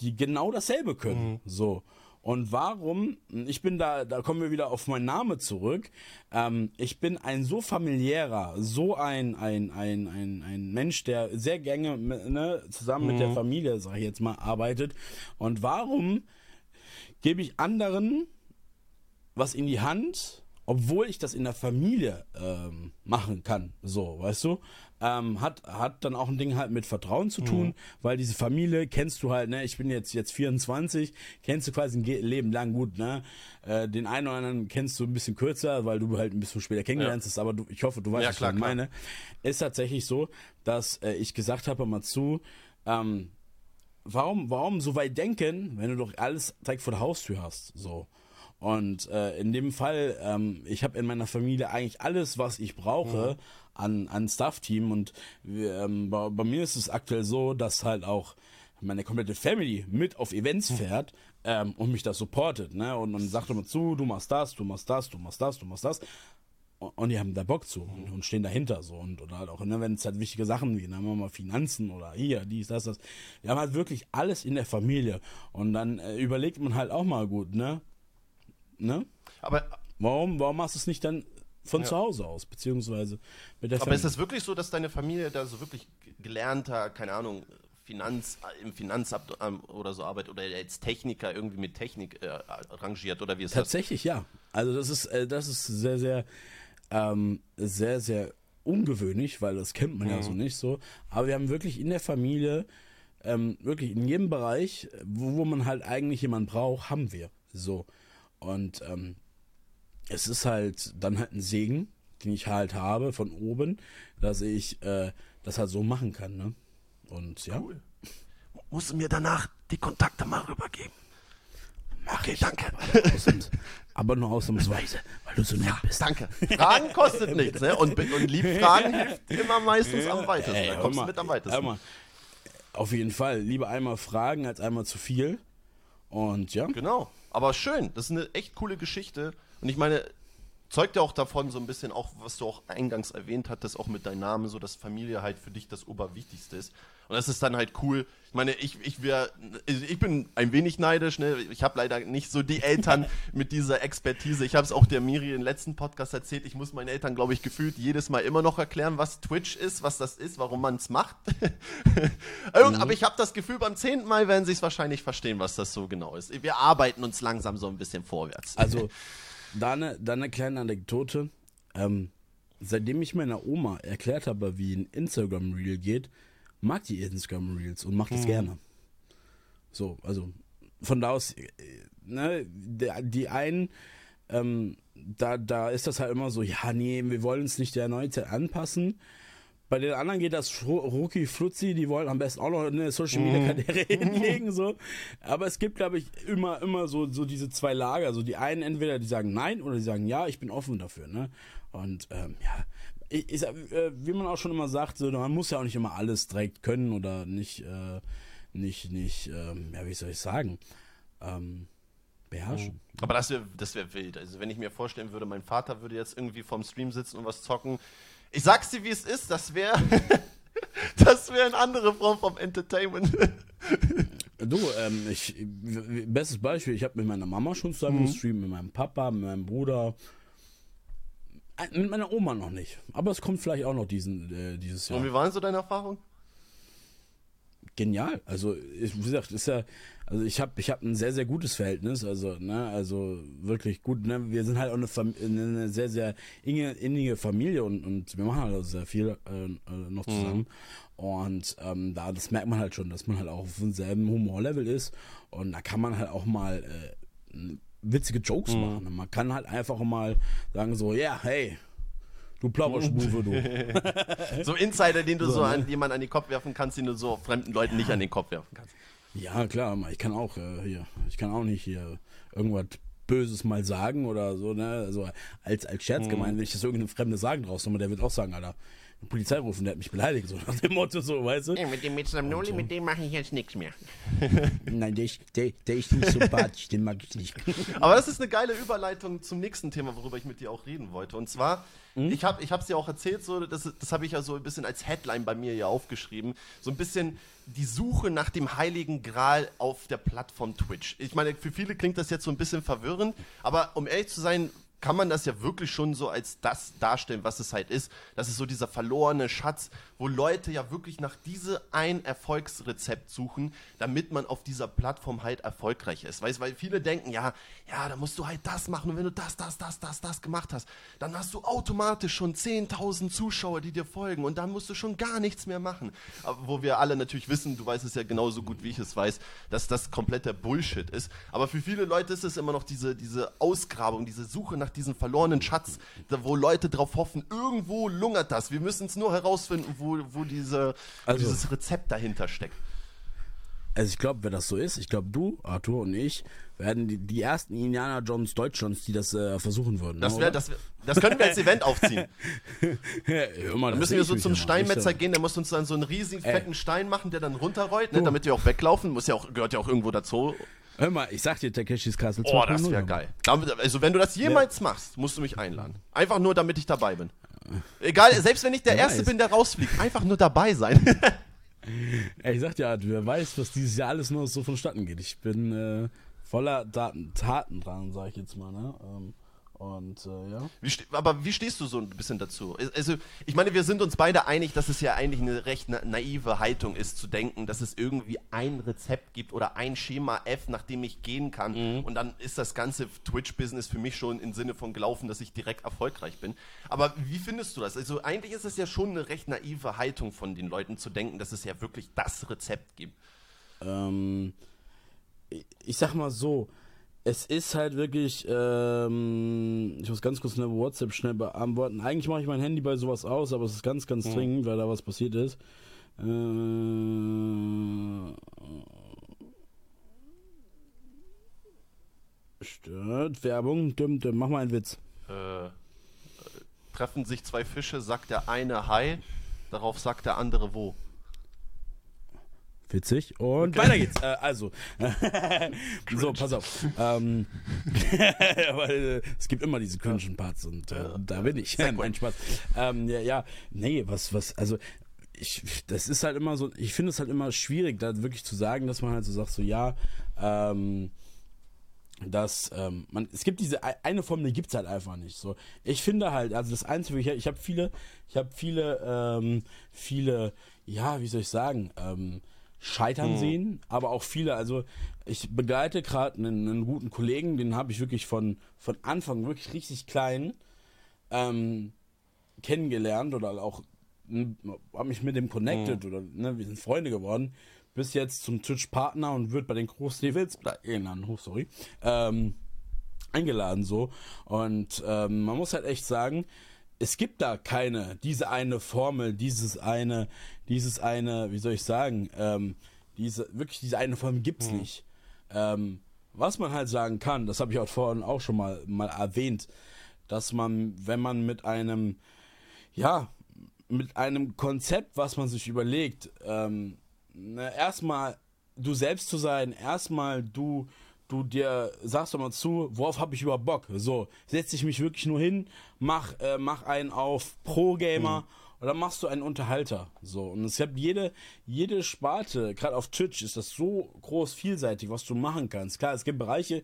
die genau dasselbe können. Mhm. So. Und warum? Ich bin da, da kommen wir wieder auf meinen Namen zurück. Ähm, ich bin ein so familiärer, so ein, ein, ein, ein, ein Mensch, der sehr gerne ne, zusammen mhm. mit der mhm. Familie, sag ich jetzt mal, arbeitet. Und warum gebe ich anderen was in die Hand, obwohl ich das in der Familie ähm, machen kann? So, weißt du? ähm, hat, hat dann auch ein Ding halt mit Vertrauen zu tun, mhm. weil diese Familie kennst du halt, ne, ich bin jetzt, jetzt 24, kennst du quasi ein Leben lang gut, ne, äh, den einen oder anderen kennst du ein bisschen kürzer, weil du halt ein bisschen später kennengelernt hast, aber du, ich hoffe, du weißt, ja, klar, was ich klar. meine. Ist tatsächlich so, dass äh, ich gesagt habe mal zu, ähm, warum, warum so weit denken, wenn du doch alles direkt vor der Haustür hast, so. Und äh, in dem Fall, ähm, ich habe in meiner Familie eigentlich alles, was ich brauche, mhm an, an Staff-Team und ähm, bei, bei, mir ist es aktuell so, dass halt auch meine komplette Family mit auf Events hm. fährt ähm, und mich da supportet, ne? Und, und sagt immer zu, du machst das, du machst das, du machst das, du machst das. Und, die haben da Bock zu und, und stehen dahinter so und oder halt auch, ne, wenn es halt wichtige Sachen wie, dann haben wir mal Finanzen oder hier, dies, das, das. Wir haben halt wirklich alles in der Familie. Und dann äh, überlegt man halt auch mal gut, ne? Ne? Aber warum, warum machst du es nicht dann von ja. zu Hause aus, beziehungsweise mit der Aber Familie. ist es wirklich so, dass deine Familie da so wirklich gelernter, keine Ahnung, Finanz, im Finanzamt ähm, oder so arbeitet oder als Techniker irgendwie mit Technik äh, rangiert oder wie ist Tatsächlich, das? ja. Also das ist, äh, das ist sehr, sehr, ähm, sehr, sehr ungewöhnlich, weil das kennt man mhm. ja so nicht so. Aber wir haben wirklich in der Familie, ähm, wirklich in jedem Bereich, wo, wo man halt eigentlich jemanden braucht, haben wir. So. Und ähm, es ist halt dann halt ein Segen, den ich halt habe von oben, dass ich äh, das halt so machen kann, ne? Und ja. Cool. Musst du mir danach die Kontakte mal rübergeben? Okay, ich, danke. Aber, ausnahms, (laughs) aber nur ausnahmsweise, weil du so nett bist. Danke. Fragen kostet nichts, ne? Und, und lieb Fragen hilft (laughs) immer meistens am weitesten. Ey, da kommst du mit am weitesten. Mal, auf jeden Fall. Lieber einmal fragen als einmal zu viel. Und ja. Genau. Aber schön. Das ist eine echt coole Geschichte. Und ich meine, zeugt ja auch davon so ein bisschen auch, was du auch eingangs erwähnt hattest, auch mit deinem Namen, so dass Familie halt für dich das Oberwichtigste ist. Und das ist dann halt cool. Ich meine, ich, ich, wär, ich bin ein wenig neidisch. Ne? Ich habe leider nicht so die Eltern (laughs) mit dieser Expertise. Ich habe es auch der Miri im letzten Podcast erzählt. Ich muss meinen Eltern, glaube ich, gefühlt jedes Mal immer noch erklären, was Twitch ist, was das ist, warum man es macht. (laughs) mhm. Aber ich habe das Gefühl, beim zehnten Mal werden sie es wahrscheinlich verstehen, was das so genau ist. Wir arbeiten uns langsam so ein bisschen vorwärts. Also (laughs) da eine, da eine kleine Anekdote. Ähm, seitdem ich meiner Oma erklärt habe, wie ein Instagram-Reel geht, mag die Instagram-Reels und macht es hm. gerne. So, also von da aus, äh, ne, die, einen, ähm, da, da ist das halt immer so, ja, nee, wir wollen uns nicht der Neuzeit anpassen. Bei den anderen geht das Ruki Flutzi, die wollen am besten auch noch eine Social Media mhm. Karriere hinlegen, so. Aber es gibt, glaube ich, immer, immer so, so diese zwei Lager. So die einen entweder, die sagen nein oder die sagen ja, ich bin offen dafür, ne? Und, ähm, ja. Ich, ich, äh, wie man auch schon immer sagt, so, man muss ja auch nicht immer alles direkt können oder nicht, äh, nicht, nicht, ähm, ja, wie soll ich sagen, ähm, beherrschen. Mhm. Aber das wäre das wär wild. Also wenn ich mir vorstellen würde, mein Vater würde jetzt irgendwie vorm Stream sitzen und was zocken, ich sag's dir, wie es ist, das wäre (laughs) das wäre eine andere Form vom Entertainment. (laughs) du, ähm, ich, bestes Beispiel, ich habe mit meiner Mama schon zusammen mhm. gestreamt, mit meinem Papa, mit meinem Bruder. Äh, mit meiner Oma noch nicht. Aber es kommt vielleicht auch noch diesen, äh, dieses Jahr. Und wie waren so deine Erfahrungen? Genial. Also, wie gesagt, ist ja, also ich habe ich hab ein sehr, sehr gutes Verhältnis, also, ne, also wirklich gut, ne, wir sind halt auch eine, Fam eine sehr, sehr innige, innige Familie und, und wir machen halt auch sehr viel äh, äh noch zusammen. Mhm. Und ähm, da, das merkt man halt schon, dass man halt auch auf demselben Humorlevel ist und da kann man halt auch mal äh, witzige Jokes Mhm. machen. Und man kann halt einfach mal sagen so, ja, hey, du Plauberschmufe, du. (laughs) So Insider, den du so, So, ne? an jemanden an den Kopf werfen kannst, den du so fremden Leuten nicht an den Kopf werfen kannst. Ja, klar, ich kann auch äh, hier, ich kann auch nicht hier irgendwas Böses mal sagen oder so, ne? Also als, als Scherz Mhm. gemeint, wenn ich das irgendeine Fremde sagen draußen, aber der wird auch sagen, Alter, Polizei rufen, der hat mich beleidigt, so nach dem Motto, so, weißt du? Ja, mit dem Mitsamnoli, mit dem mache ich jetzt nichts mehr. (laughs) Nein, der ist, der, der ist nicht sympathisch, den mag ich nicht. Aber das ist eine geile Überleitung zum nächsten Thema, worüber ich mit dir auch reden wollte. Und zwar, ich habe ich es dir auch erzählt, so, das, das habe ich ja so ein bisschen als Headline bei mir ja aufgeschrieben. So ein bisschen die Suche nach dem heiligen Gral auf der Plattform Twitch. Ich meine, für viele klingt das jetzt so ein bisschen verwirrend, aber um ehrlich zu sein, kann man das ja wirklich schon so als das darstellen, was es halt ist. Das ist so dieser verlorene Schatz, wo Leute ja wirklich nach diese ein Erfolgsrezept suchen, damit man auf dieser Plattform halt erfolgreich ist. Weißt, weil viele denken, ja, ja, da musst du halt das machen und wenn du das, das, das, das, das gemacht hast, dann hast du automatisch schon 10.000 Zuschauer, die dir folgen und dann musst du schon gar nichts mehr machen. Aber wo wir alle natürlich wissen, du weißt es ja genauso gut, wie ich es weiß, dass das kompletter Bullshit ist. Aber für viele Leute ist es immer noch diese, diese Ausgrabung, diese Suche nach diesem verlorenen Schatz, wo Leute drauf hoffen, irgendwo lungert das. Wir müssen es nur herausfinden, wo, wo, diese, wo Also- dieses Rezept dahinter steckt. Also ich glaube, wenn das so ist, ich glaube du, Arthur und ich werden die, die ersten Indiana Jones Deutschlands, die das äh, versuchen würden. Das, ne, wär, das, wär, das können wir als Event aufziehen. (laughs) Hör mal, Dann müssen wir so zum Steinmetzer gehen, der muss uns dann so einen riesigen, fetten Stein machen, der dann runterrollt, ne, damit wir auch weglaufen. Muss ja auch, gehört ja auch irgendwo dazu. Hör mal, ich sag dir, Takeshis Castle Oh, das 2.0, wäre geil. Also, wenn du das jemals machst, musst du mich einladen. Einfach nur, damit ich dabei bin. Egal, selbst wenn ich der Wer Erste weiß. bin, der rausfliegt. Einfach nur dabei sein. (laughs) Ich sag dir, wer weiß, was dieses Jahr alles nur so vonstatten geht. Ich bin äh, voller Daten, Taten dran, sag ich jetzt mal, ne? Ähm, und äh, ja. Wie aber wie stehst du so ein bisschen dazu? Also, ich meine, wir sind uns beide einig, dass es ja eigentlich eine recht na naive Haltung ist, zu denken, dass es irgendwie ein Rezept gibt oder ein Schema F, nach dem ich gehen kann. Und dann ist das ganze Twitch-Business für mich schon im Sinne von gelaufen, dass ich direkt erfolgreich bin. Aber wie findest du das? Also, eigentlich ist es ja schon eine recht naive Haltung von den Leuten zu denken, dass es ja wirklich das Rezept gibt. Ähm, ich sag mal so, es ist halt wirklich, ähm, ich muss ganz kurz eine WhatsApp schnell beantworten. Eigentlich mache ich mein Handy bei sowas aus, aber es ist ganz, ganz dringend, weil da was passiert ist. Äh, stört, Werbung, dumm, dumm, mach mal einen Witz. Äh, äh, treffen sich zwei Fische, sagt der eine Hi, darauf sagt der andere wo. Witzig. Und weiter geht's. Äh, also. (laughs) so, pass auf. Ähm, (laughs) weil äh, es gibt immer diese cringen Parts und äh, da bin ich. (laughs) Nein, Spaß. Ähm, ja, ja, nee, was, was, also. Ich, das ist halt immer so, ich finde es halt immer schwierig, da wirklich zu sagen, dass man halt so sagt, so ja, ähm, dass ähm, man, es gibt diese ei- eine Form, die gibt's halt einfach nicht. So, ich finde halt, also das Einzige, ich, ich habe viele, ich habe viele, ähm, viele, ja, wie soll ich sagen, ähm, scheitern sehen, aber auch viele, also ich begleite gerade einen, einen guten Kollegen, den habe ich wirklich von von Anfang wirklich richtig klein ähm, kennengelernt oder auch habe mich mit dem connected oder ne, wir sind Freunde geworden, bis jetzt zum Twitch-Partner und wird bei den Großlevels, genannt, oh, sorry, ähm, eingeladen so. Und ähm, man muss halt echt sagen, es gibt da keine, diese eine Formel, dieses eine, dieses eine, wie soll ich sagen, ähm, diese, wirklich diese eine Formel gibt's nicht. Ähm, was man halt sagen kann, das habe ich auch vorhin auch schon mal, mal erwähnt, dass man, wenn man mit einem, ja, mit einem Konzept, was man sich überlegt, ähm, na, erstmal du selbst zu sein, erstmal du, du dir sagst doch mal zu, worauf habe ich überhaupt Bock? So, setze ich mich wirklich nur hin, mach, äh, mach einen auf Pro-Gamer oder machst du einen Unterhalter? So, und es gibt jede, jede Sparte, gerade auf Twitch ist das so groß vielseitig, was du machen kannst. Klar, es gibt Bereiche,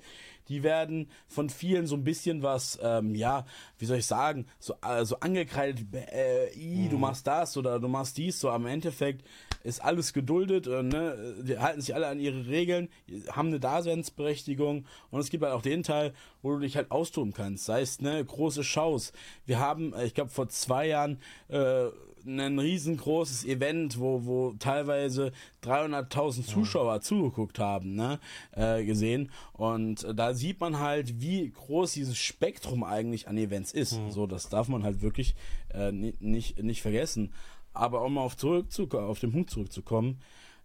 die werden von vielen so ein bisschen was, ähm, ja, wie soll ich sagen, so, äh, so angekreidet, äh, i, du machst das oder du machst dies, so am Endeffekt ist alles geduldet, äh, ne? die halten sich alle an ihre Regeln, haben eine Daseinsberechtigung und es gibt halt auch den Teil, wo du dich halt austoben kannst, sei es ne, große Shows. Wir haben, äh, ich glaube vor zwei Jahren, äh, ein riesengroßes Event, wo, wo teilweise 300.000 Zuschauer zugeguckt haben, ne, äh, gesehen. Und äh, da sieht man halt, wie groß dieses Spektrum eigentlich an Events ist. So, das darf man halt wirklich äh, ni- nicht, nicht vergessen. Aber um auf, zurück auf den Punkt zurückzukommen,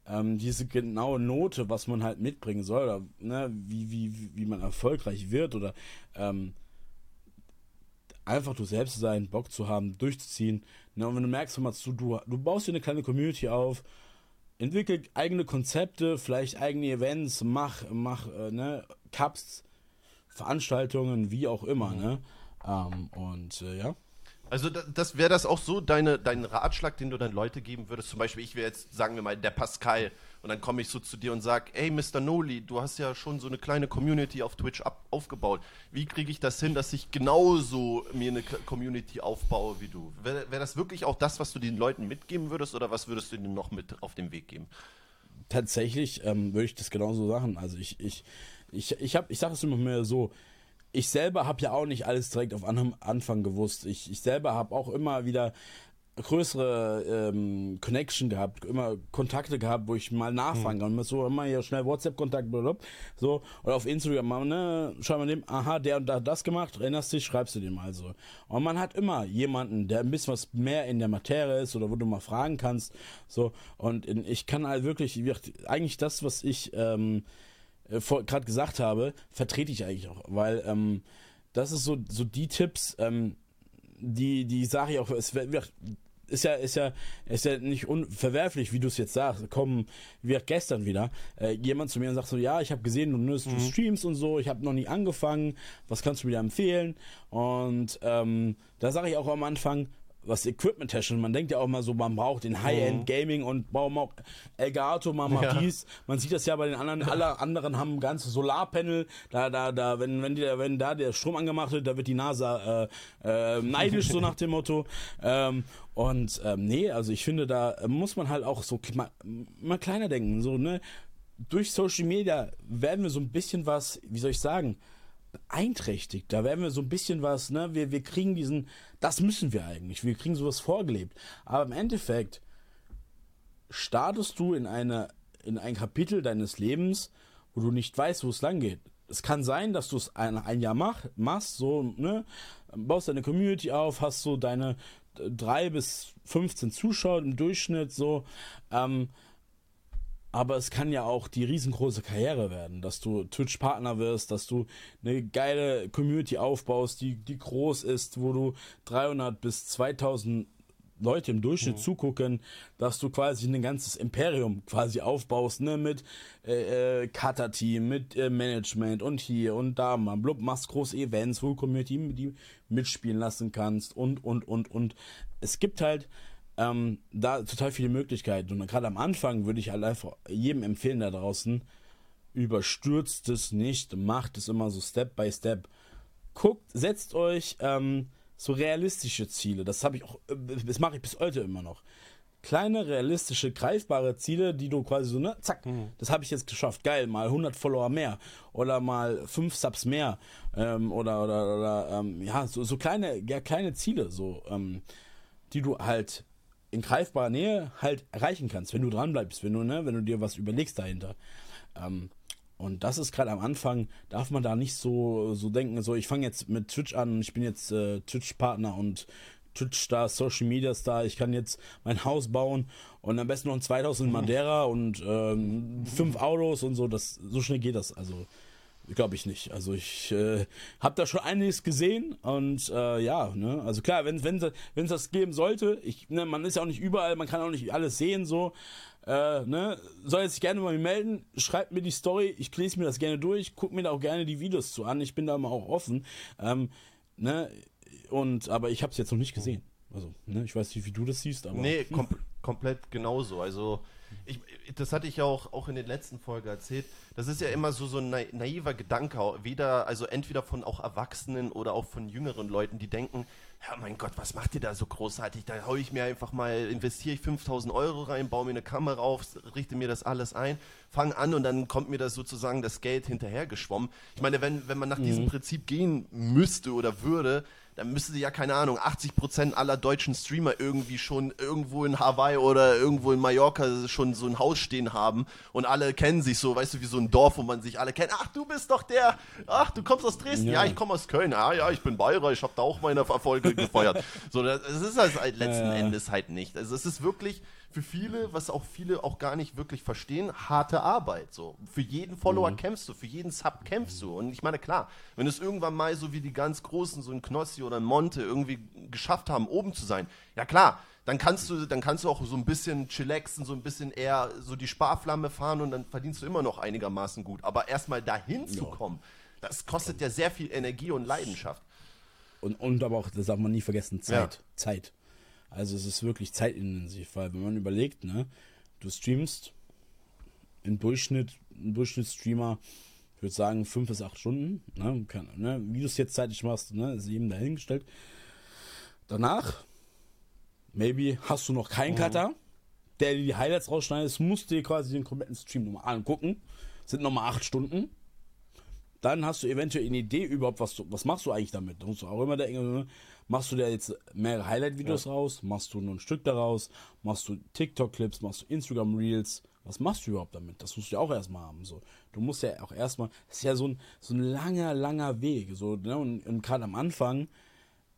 ähm, diese genaue Note, was man halt mitbringen soll, oder, ne, wie, wie, wie- wie man erfolgreich wird oder ähm, einfach du selbst zu sein, Bock zu haben, durchzuziehen. Ne, und wenn du merkst, mal zu, du, du baust dir eine kleine Community auf, entwickel eigene Konzepte, vielleicht eigene Events, mach, mach äh, ne, Cups, Veranstaltungen, wie auch immer, ne? Ähm, und äh, ja. Also da- das wäre das auch so deine, dein Ratschlag, den du deinen Leute geben würdest. Zum Beispiel, ich wäre jetzt, sagen wir mal, der Pascal und dann komme ich so zu dir und sag, ey Mr. Noli, du hast ja schon so eine kleine Community auf Twitch ab, aufgebaut. Wie kriege ich das hin, dass ich genauso mir eine Community aufbaue wie du? Wäre wär das wirklich auch das, was du den Leuten mitgeben würdest oder was würdest du ihnen noch mit auf den Weg geben? tatsächlich ähm, würde ich das genauso sagen. Also ich, ich, ich, ich ich sage es immer mehr so, ich selber habe ja auch nicht alles direkt auf An Anfang gewusst. Ich, ich selber habe auch immer wieder größere ähm, Connection gehabt, immer Kontakte gehabt, wo ich mal nachfragen kann. So immer hier schnell WhatsApp-Kontakt, so. Oder auf Instagram mal, ne, schau mal dem, aha, der und hat das gemacht, erinnerst dich, schreibst du dem also. Und man hat immer jemanden, der ein bisschen was mehr in der Materie ist oder wo du mal fragen kannst, so. Und in, ich kann halt wirklich, eigentlich das, was ich ähm, gerade gesagt habe, vertrete ich eigentlich auch, weil ähm, das ist so, so die Tipps, ähm, die, die sage ich auch, es wird- ist ja, ist ja, ist ja nicht unverwerflich, wie du es jetzt sagst. Kommen wir gestern wieder äh, jemand zu mir und sagt so, ja, ich habe gesehen, du, nutzt- du streamst und so, ich habe noch nie angefangen, was kannst du mir da empfehlen? Und ähm, da sage ich auch am Anfang, was Equipment herstellen. Man denkt ja auch mal so, man braucht den High-End Gaming und braucht auch Elgato, man macht Ja. dies. Man sieht das ja bei den anderen, alle anderen haben ein ganzes Solarpanel. Da, da, da, wenn, wenn, die, wenn da der Strom angemacht wird, da wird die NASA äh, äh, neidisch, so (laughs) nach dem Motto. Ähm, und ähm, nee, also ich finde, da muss man halt auch so mal, mal kleiner denken. So, ne? Durch Social Media werden wir so ein bisschen was, wie soll ich sagen, beeinträchtigt. Da werden wir so ein bisschen was, ne? Wir, wir kriegen diesen, das müssen wir eigentlich. Wir kriegen sowas vorgelebt. Aber im Endeffekt startest du in eine, in ein Kapitel deines Lebens, wo du nicht weißt, wo es lang geht. Es kann sein, dass du es ein, ein Jahr mach, machst, so, ne, baust deine Community auf, hast so deine drei bis 15 Zuschauer im Durchschnitt, so, ähm, aber es kann ja auch die riesengroße Karriere werden, dass du Twitch-Partner wirst, dass du eine geile Community aufbaust, die, die groß ist, wo du 300 bis 2000 Leute im Durchschnitt zugucken, dass du quasi ein ganzes Imperium quasi aufbaust, ne, mit äh, äh, Cutter-Team, mit äh, Management und hier und da, man blub, machst große Events, wo du Community die mitspielen lassen kannst und, und, und, und. Es gibt halt ähm, da total viele Möglichkeiten. Und gerade am Anfang würde ich halt einfach jedem empfehlen da draußen, überstürzt es nicht, macht es immer so Step by Step. Guckt, setzt euch ähm, so realistische Ziele. Das habe ich auch, äh, das mache ich bis heute immer noch. Kleine, realistische, greifbare Ziele, die du quasi so, ne, zack, das habe ich jetzt geschafft, geil, mal 100 Follower mehr oder mal 5 Subs mehr ähm, oder, oder, oder ähm, ja, so, so kleine, ja, kleine Ziele, so, ähm, die du halt in greifbarer Nähe halt erreichen kannst, wenn du dran bleibst, wenn du, ne, wenn du dir was überlegst dahinter. Ähm, und das ist gerade am Anfang, darf man da nicht so, so denken, so ich fange jetzt mit Twitch an, ich bin jetzt äh, Twitch-Partner und Twitch-Star, Social Media Star, ich kann jetzt mein Haus bauen und am besten noch ein 2000 in Madeira und ähm, fünf Autos und so, das, so schnell geht das, also Glaube ich nicht. Also ich äh, habe da schon einiges gesehen und äh, ja, ne, also klar, wenn wenn es das geben sollte, ich, ne, man ist ja auch nicht überall, man kann auch nicht alles sehen so, äh, ne, soll jetzt gerne mal melden, schreibt mir die Story, ich lese mir das gerne durch, guck mir da auch gerne die Videos zu an, ich bin da mal auch offen, ähm, ne, und aber ich habe es jetzt noch nicht gesehen. Also, ne, ich weiß nicht, wie du das siehst, aber Nee, (laughs) kom komplett genauso. Also, ich, das hatte ich ja auch, auch in den letzten Folgen erzählt. Das ist ja immer so, so ein nai- naiver Gedanke, weder, also entweder von auch Erwachsenen oder auch von jüngeren Leuten, die denken, ja mein Gott, was macht ihr da so großartig? Da hau ich mir einfach mal, investiere ich 5000 Euro rein, baue mir eine Kamera auf, richte mir das alles ein, fang an und dann kommt mir das sozusagen das Geld hinterhergeschwommen. Ich meine, wenn, wenn man nach diesem Prinzip gehen müsste oder würde, dann müsste ja, keine Ahnung, 80% aller deutschen Streamer irgendwie schon irgendwo in Hawaii oder irgendwo in Mallorca schon so ein Haus stehen haben und alle kennen sich so, weißt du, wie so ein Dorf, wo man sich alle kennt. Ach, du bist doch der, ach, du kommst aus Dresden, ja, Ja. ich komme aus Köln, ah ja, ich bin Bayer, ich habe da auch meine Erfolge gefeiert. So, das, das ist halt letzten Ja. Endes halt nicht. Also es ist wirklich für viele, was auch viele auch gar nicht wirklich verstehen, harte Arbeit. So. Für jeden Follower kämpfst du, für jeden Sub kämpfst du. Und ich meine, klar, wenn es irgendwann mal so wie die ganz Großen, so ein Knossi oder ein Monte, irgendwie geschafft haben, oben zu sein, ja klar, dann kannst du, dann kannst du auch so ein bisschen chillaxen, so ein bisschen eher so die Sparflamme fahren und dann verdienst du immer noch einigermaßen gut. Aber erstmal dahin zu kommen, das kostet ja sehr viel Energie und Leidenschaft. Und, und aber auch, das darf man nie vergessen, Zeit. Ja. Zeit. Also es ist wirklich zeitintensiv, weil wenn man überlegt, ne, du streamst im Durchschnitt, ein Durchschnittsstreamer, ich würde sagen, fünf bis acht Stunden, ne, kann, ne, wie du es jetzt zeitlich machst, ne, ist jedem dahingestellt. Danach, maybe, hast du noch keinen Cutter, der dir die Highlights rausschneidet, musst du dir quasi den kompletten Stream nochmal angucken. Sind nochmal acht Stunden dann hast du eventuell eine Idee überhaupt, was du, was machst du eigentlich damit? Da musst du auch immer denken, machst du da jetzt mehrere Highlight-Videos raus? Machst du nur ein Stück daraus? Machst du TikTok-Clips? Machst du Instagram-Reels? Was machst du überhaupt damit? Das musst du ja auch erstmal haben. So. Du musst ja auch erstmal, das ist ja so ein, so ein langer, langer Weg. So, ne? Und, und gerade am Anfang,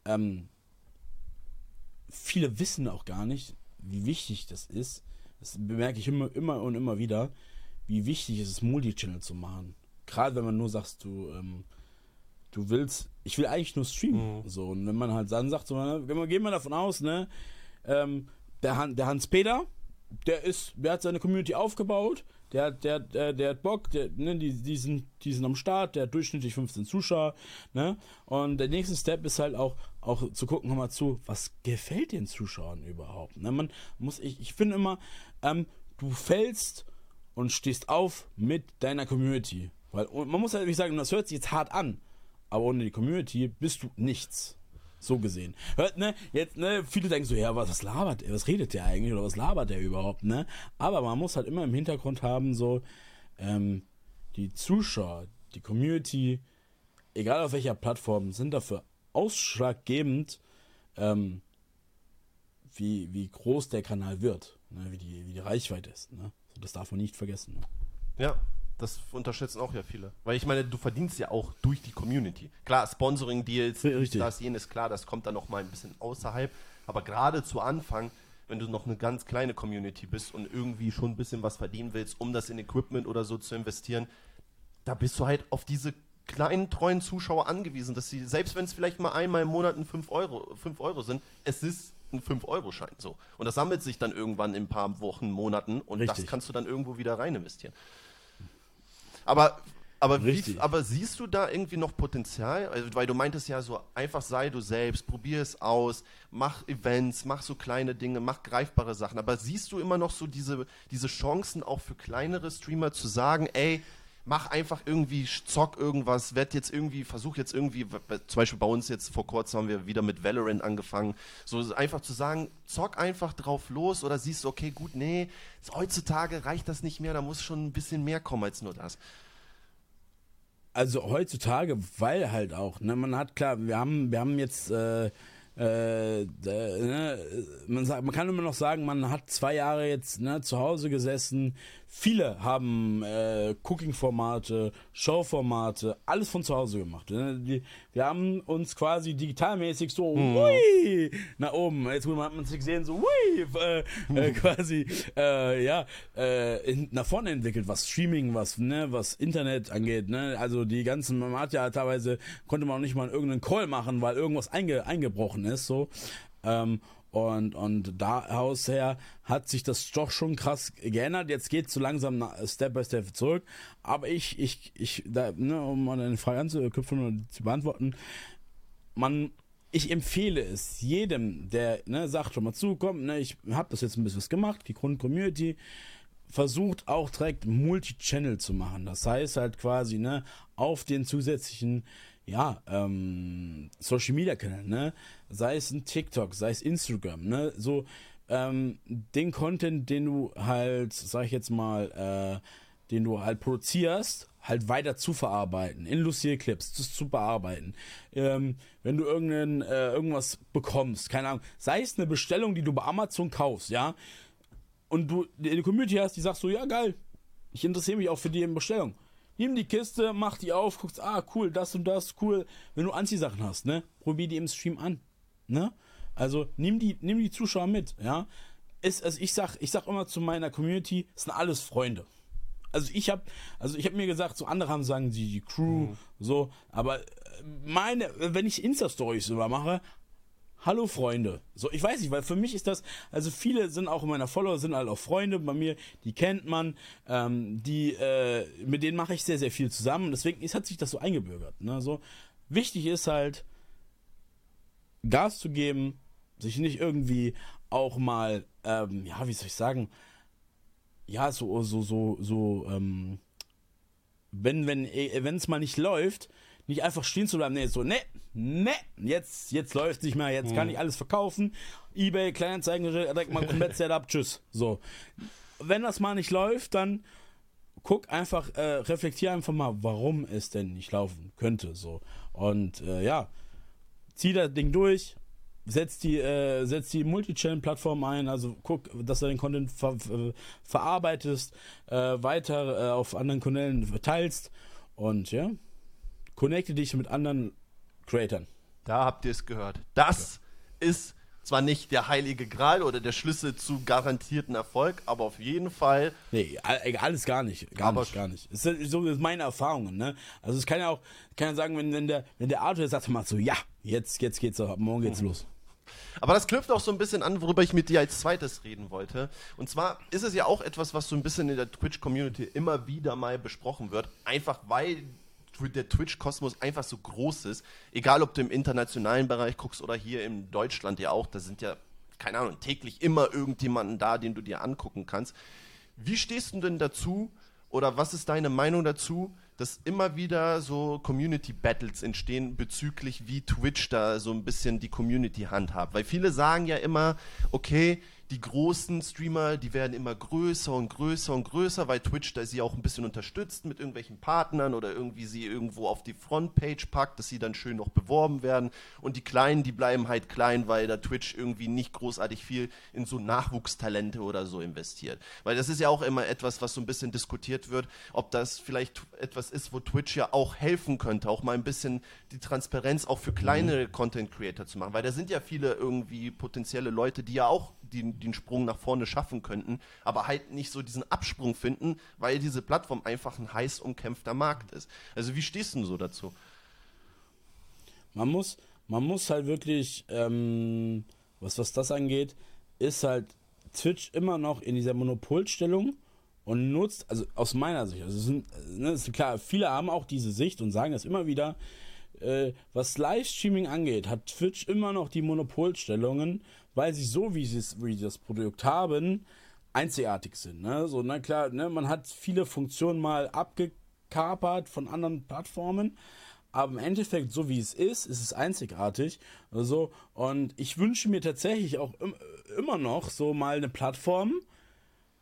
ähm, viele wissen auch gar nicht, wie wichtig das ist. Das bemerke ich immer, immer und immer wieder, wie wichtig es ist, Multichannel zu machen. Gerade wenn man nur sagst, du, ähm, du willst, ich will eigentlich nur streamen. So, und wenn man halt dann sagt, so, wenn wir gehen wir davon aus, ne, ähm, der, Han, der Hans Peter, der ist, der hat seine Community aufgebaut, der hat, der, der, der hat Bock, der, ne, die, die, sind, die sind am Start, der hat durchschnittlich 15 Zuschauer, ne? Und der nächste Step ist halt auch, auch zu gucken, mal zu, was gefällt den Zuschauern überhaupt? Ne? Man muss, ich, ich finde immer, ähm, du fällst und stehst auf mit deiner Community. Weil und man muss halt wirklich sagen, das hört sich jetzt hart an, aber ohne die Community bist du nichts. So gesehen. Hört, ne, jetzt, ne, viele denken so, ja, was, was labert er, was redet der eigentlich oder was labert der überhaupt, ne? Aber man muss halt immer im Hintergrund haben, so, ähm, die Zuschauer, die Community, egal auf welcher Plattform, sind dafür ausschlaggebend, ähm, wie, wie groß der Kanal wird, ne? wie, die, wie die Reichweite ist. Ne? Das darf man nicht vergessen. Ne? Ja, das unterschätzen auch ja viele. Weil ich meine, du verdienst ja auch durch die Community. Klar, Sponsoring-Deals, Ja, das, jenes, klar, das kommt dann noch mal ein bisschen außerhalb. Aber gerade zu Anfang, wenn du noch eine ganz kleine Community bist und irgendwie schon ein bisschen was verdienen willst, um das in Equipment oder so zu investieren, da bist du halt auf diese kleinen, treuen Zuschauer angewiesen, dass sie, selbst wenn es vielleicht mal einmal im Monat ein 5 Euro, 5 Euro sind, es ist ein 5-Euro-Schein so. Und das sammelt sich dann irgendwann in ein paar Wochen, Monaten und das Richtig. kannst du dann irgendwo wieder rein investieren. Aber, aber, wie, aber siehst du da irgendwie noch Potenzial? Also, weil du meintest ja so, einfach sei du selbst, probier es aus, mach Events, mach so kleine Dinge, mach greifbare Sachen. Aber siehst du immer noch so diese, diese Chancen auch für kleinere Streamer zu sagen, ey, mach einfach irgendwie, zock irgendwas, werd jetzt irgendwie, versuch jetzt irgendwie, zum Beispiel bei uns jetzt vor kurzem haben wir wieder mit Valorant angefangen, so einfach zu sagen, zock einfach drauf los oder siehst du, okay, gut, nee, heutzutage reicht das nicht mehr, da muss schon ein bisschen mehr kommen als nur das. Also heutzutage, weil halt auch, ne, man hat klar, wir haben, wir haben jetzt, äh, äh, ne, man, sagt, man kann immer noch sagen, man hat zwei Jahre jetzt ne, zu Hause gesessen. Viele haben äh, Cooking-Formate, Show-Formate, alles von zu Hause gemacht. Ne? Wir haben uns quasi digitalmäßig so hui, nach oben. Jetzt hat man sich gesehen, so hui, äh, äh, (laughs) quasi äh, ja, äh, in, nach vorne entwickelt, was Streaming, was ne, was Internet angeht. Ne? Also die ganzen, man hat ja teilweise konnte man auch nicht mal irgendeinen Call machen, weil irgendwas einge, eingebrochen ist. So. Ähm, und, und daraus her hat sich das doch schon krass geändert. Jetzt geht so langsam Step by Step zurück. Aber ich, ich, ich, da, ne, um mal eine Frage anzuknüpfen oder zu beantworten, man, ich empfehle es jedem, der ne, sagt schon mal zu, komm, ne, ich habe das jetzt ein bisschen was gemacht, die Grund-Community, versucht auch direkt Multi-Channel zu machen. Das heißt halt quasi, ne, auf den zusätzlichen, ja, ähm, Social Media Kanälen, ne, sei es ein TikTok, sei es Instagram, ne, so, ähm, den Content, den du halt, sag ich jetzt mal, äh, den du halt produzierst, halt weiter zu verarbeiten, in Lucille Clips zu, zu bearbeiten. Ähm, wenn du irgendein, äh, irgendwas bekommst, keine Ahnung, sei es eine Bestellung, die du bei Amazon kaufst, ja, und du eine Community hast, die sagst so, ja geil, ich interessiere mich auch für die Bestellung. Nimm die Kiste, mach die auf, guckst, ah cool, das und das, cool. Wenn du Anziehsachen hast, ne, probier die im Stream an, ne? Also nimm die, nimm die Zuschauer mit, ja. Ist, also ich sag, ich sag immer zu meiner Community, es sind alles Freunde also ich habe also ich habe mir gesagt, so andere haben sagen die, die Crew mhm. so, aber äh, meine, wenn ich Insta Stories über mache, hallo Freunde. So, ich weiß nicht, weil für mich ist das, also viele sind auch in meiner Follower sind halt auch Freunde bei mir, die kennt man, ähm, die äh, mit denen mache ich sehr sehr viel zusammen, deswegen ist, hat sich das so eingebürgert, ne, so wichtig ist halt Gas zu geben, sich nicht irgendwie auch mal ähm, ja, wie soll ich sagen, ja, so, so, so, so, ähm, wenn, wenn, äh, wenn es mal nicht läuft, nicht einfach stehen zu bleiben, nee, so, ne, ne, jetzt, jetzt läuft nicht mehr, jetzt mhm. kann ich alles verkaufen, Ebay, Kleinanzeigen, direkt mal komplett Setup, tschüss, so. Wenn das mal nicht läuft, dann guck einfach, äh, reflektier einfach mal, warum es denn nicht laufen könnte, so. Und, äh, ja, zieh das Ding durch, setzt die, äh, setz die Multi-Channel-Plattform ein, also guck, dass du den Content ver ver verarbeitest, äh, weiter äh, auf anderen Kanälen verteilst und ja, connecte dich mit anderen Creatern. Da habt ihr es gehört. Das ja. ist zwar nicht der heilige Gral oder der Schlüssel zu garantierten Erfolg, aber auf jeden Fall. Nee, alles gar nicht. Gar nicht, gar nicht. Das ist so meine Erfahrungen, ne? Also es kann ja auch, kann ja sagen, wenn, wenn der, wenn der Arthur sagt, mal so, ja, jetzt, jetzt geht's, morgen geht's mhm. los. Aber das knüpft auch so ein bisschen an, worüber ich mit dir als zweites reden wollte. Und zwar ist es ja auch etwas, was so ein bisschen in der Twitch-Community immer wieder mal besprochen wird. Einfach weil der Twitch-Kosmos einfach so groß ist. Egal, ob du im internationalen Bereich guckst oder hier in Deutschland ja auch. Da sind ja, keine Ahnung, täglich immer irgendjemanden da, den du dir angucken kannst. Wie stehst du denn dazu oder was ist deine Meinung dazu, dass immer wieder so Community Battles entstehen bezüglich wie Twitch da so ein bisschen die Community handhabt. Weil viele sagen ja immer, okay, die großen Streamer, die werden immer größer und größer und größer, weil Twitch da sie auch ein bisschen unterstützt mit irgendwelchen Partnern oder irgendwie sie irgendwo auf die Frontpage packt, dass sie dann schön noch beworben werden. Und die Kleinen, die bleiben halt klein, weil da Twitch irgendwie nicht großartig viel in so Nachwuchstalente oder so investiert. Weil das ist ja auch immer etwas, was so ein bisschen diskutiert wird, ob das vielleicht etwas ist, wo Twitch ja auch helfen könnte, auch mal ein bisschen die Transparenz auch für kleine mhm. Content Creator zu machen. Weil da sind ja viele irgendwie potenzielle Leute, die ja auch die, den Sprung nach vorne schaffen könnten, aber halt nicht so diesen Absprung finden, weil diese Plattform einfach ein heiß umkämpfter Markt ist. Also wie stehst du so dazu? Man muss, man muss halt wirklich, ähm, was, was das angeht, ist halt Twitch immer noch in dieser Monopolstellung und nutzt, also aus meiner Sicht, also sind, ne, ist klar, viele haben auch diese Sicht und sagen das immer wieder, äh, was Livestreaming angeht, hat Twitch immer noch die Monopolstellungen weil sie so, wie sie, wie sie das Produkt haben, einzigartig sind. Ne? So, na klar, ne? man hat viele Funktionen mal abgekapert von anderen Plattformen, aber im Endeffekt, so wie es ist, ist es einzigartig. Also, und ich wünsche mir tatsächlich auch im, immer noch so mal eine Plattform,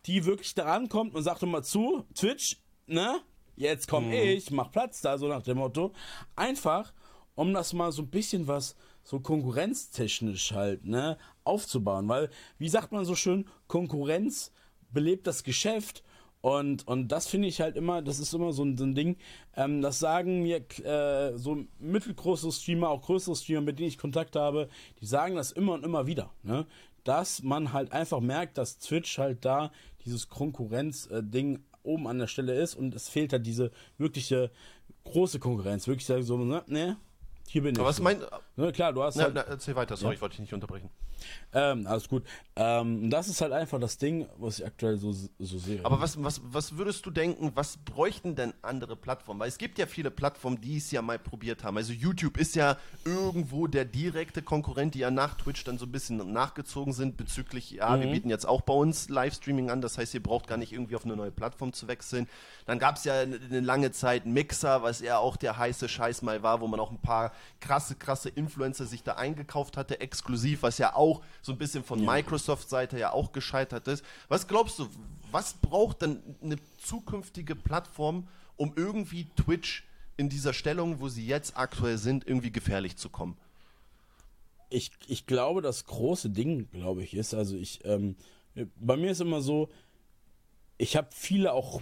die wirklich daran kommt und sagt mal zu, Twitch, ne? Jetzt komme mhm. ich, mach Platz da, so nach dem Motto. Einfach, um das mal so ein bisschen was so konkurrenztechnisch halt, ne, aufzubauen. Weil, wie sagt man so schön, Konkurrenz belebt das Geschäft. Und, und das finde ich halt immer, das ist immer so ein, so ein Ding, ähm, das sagen mir äh, so mittelgroße Streamer, auch größere Streamer, mit denen ich Kontakt habe, die sagen das immer und immer wieder, ne? dass man halt einfach merkt, dass Twitch halt da dieses Konkurrenz-Ding äh, oben an der Stelle ist und es fehlt halt diese wirkliche große Konkurrenz, wirklich so, ne, ne hier bin ich. Aber was so. mein. Ne, klar, du hast. Na, halt, na, erzähl weiter, sorry, ja. ich wollte dich nicht unterbrechen. Ähm, alles gut. Ähm, das ist halt einfach das Ding, was ich aktuell so, so sehe. Aber was, was, was würdest du denken, was bräuchten denn andere Plattformen? Weil es gibt ja viele Plattformen, die es ja mal probiert haben. Also YouTube ist ja irgendwo der direkte Konkurrent, die ja nach Twitch dann so ein bisschen nachgezogen sind bezüglich, ja, mhm. wir bieten jetzt auch bei uns Livestreaming an, das heißt, ihr braucht gar nicht irgendwie auf eine neue Plattform zu wechseln. Dann gab es ja eine lange Zeit Mixer, was ja auch der heiße Scheiß mal war, wo man auch ein paar krasse, krasse Influencer sich da eingekauft hatte, exklusiv, was ja auch so ein bisschen von ja. Microsoft-Seite ja auch gescheitert ist. Was glaubst du, was braucht denn eine zukünftige Plattform, um irgendwie Twitch in dieser Stellung, wo sie jetzt aktuell sind, irgendwie gefährlich zu kommen? ich, ich glaube, das große Ding, glaube ich, ist, also ich, ähm, bei mir ist immer so, ich habe viele auch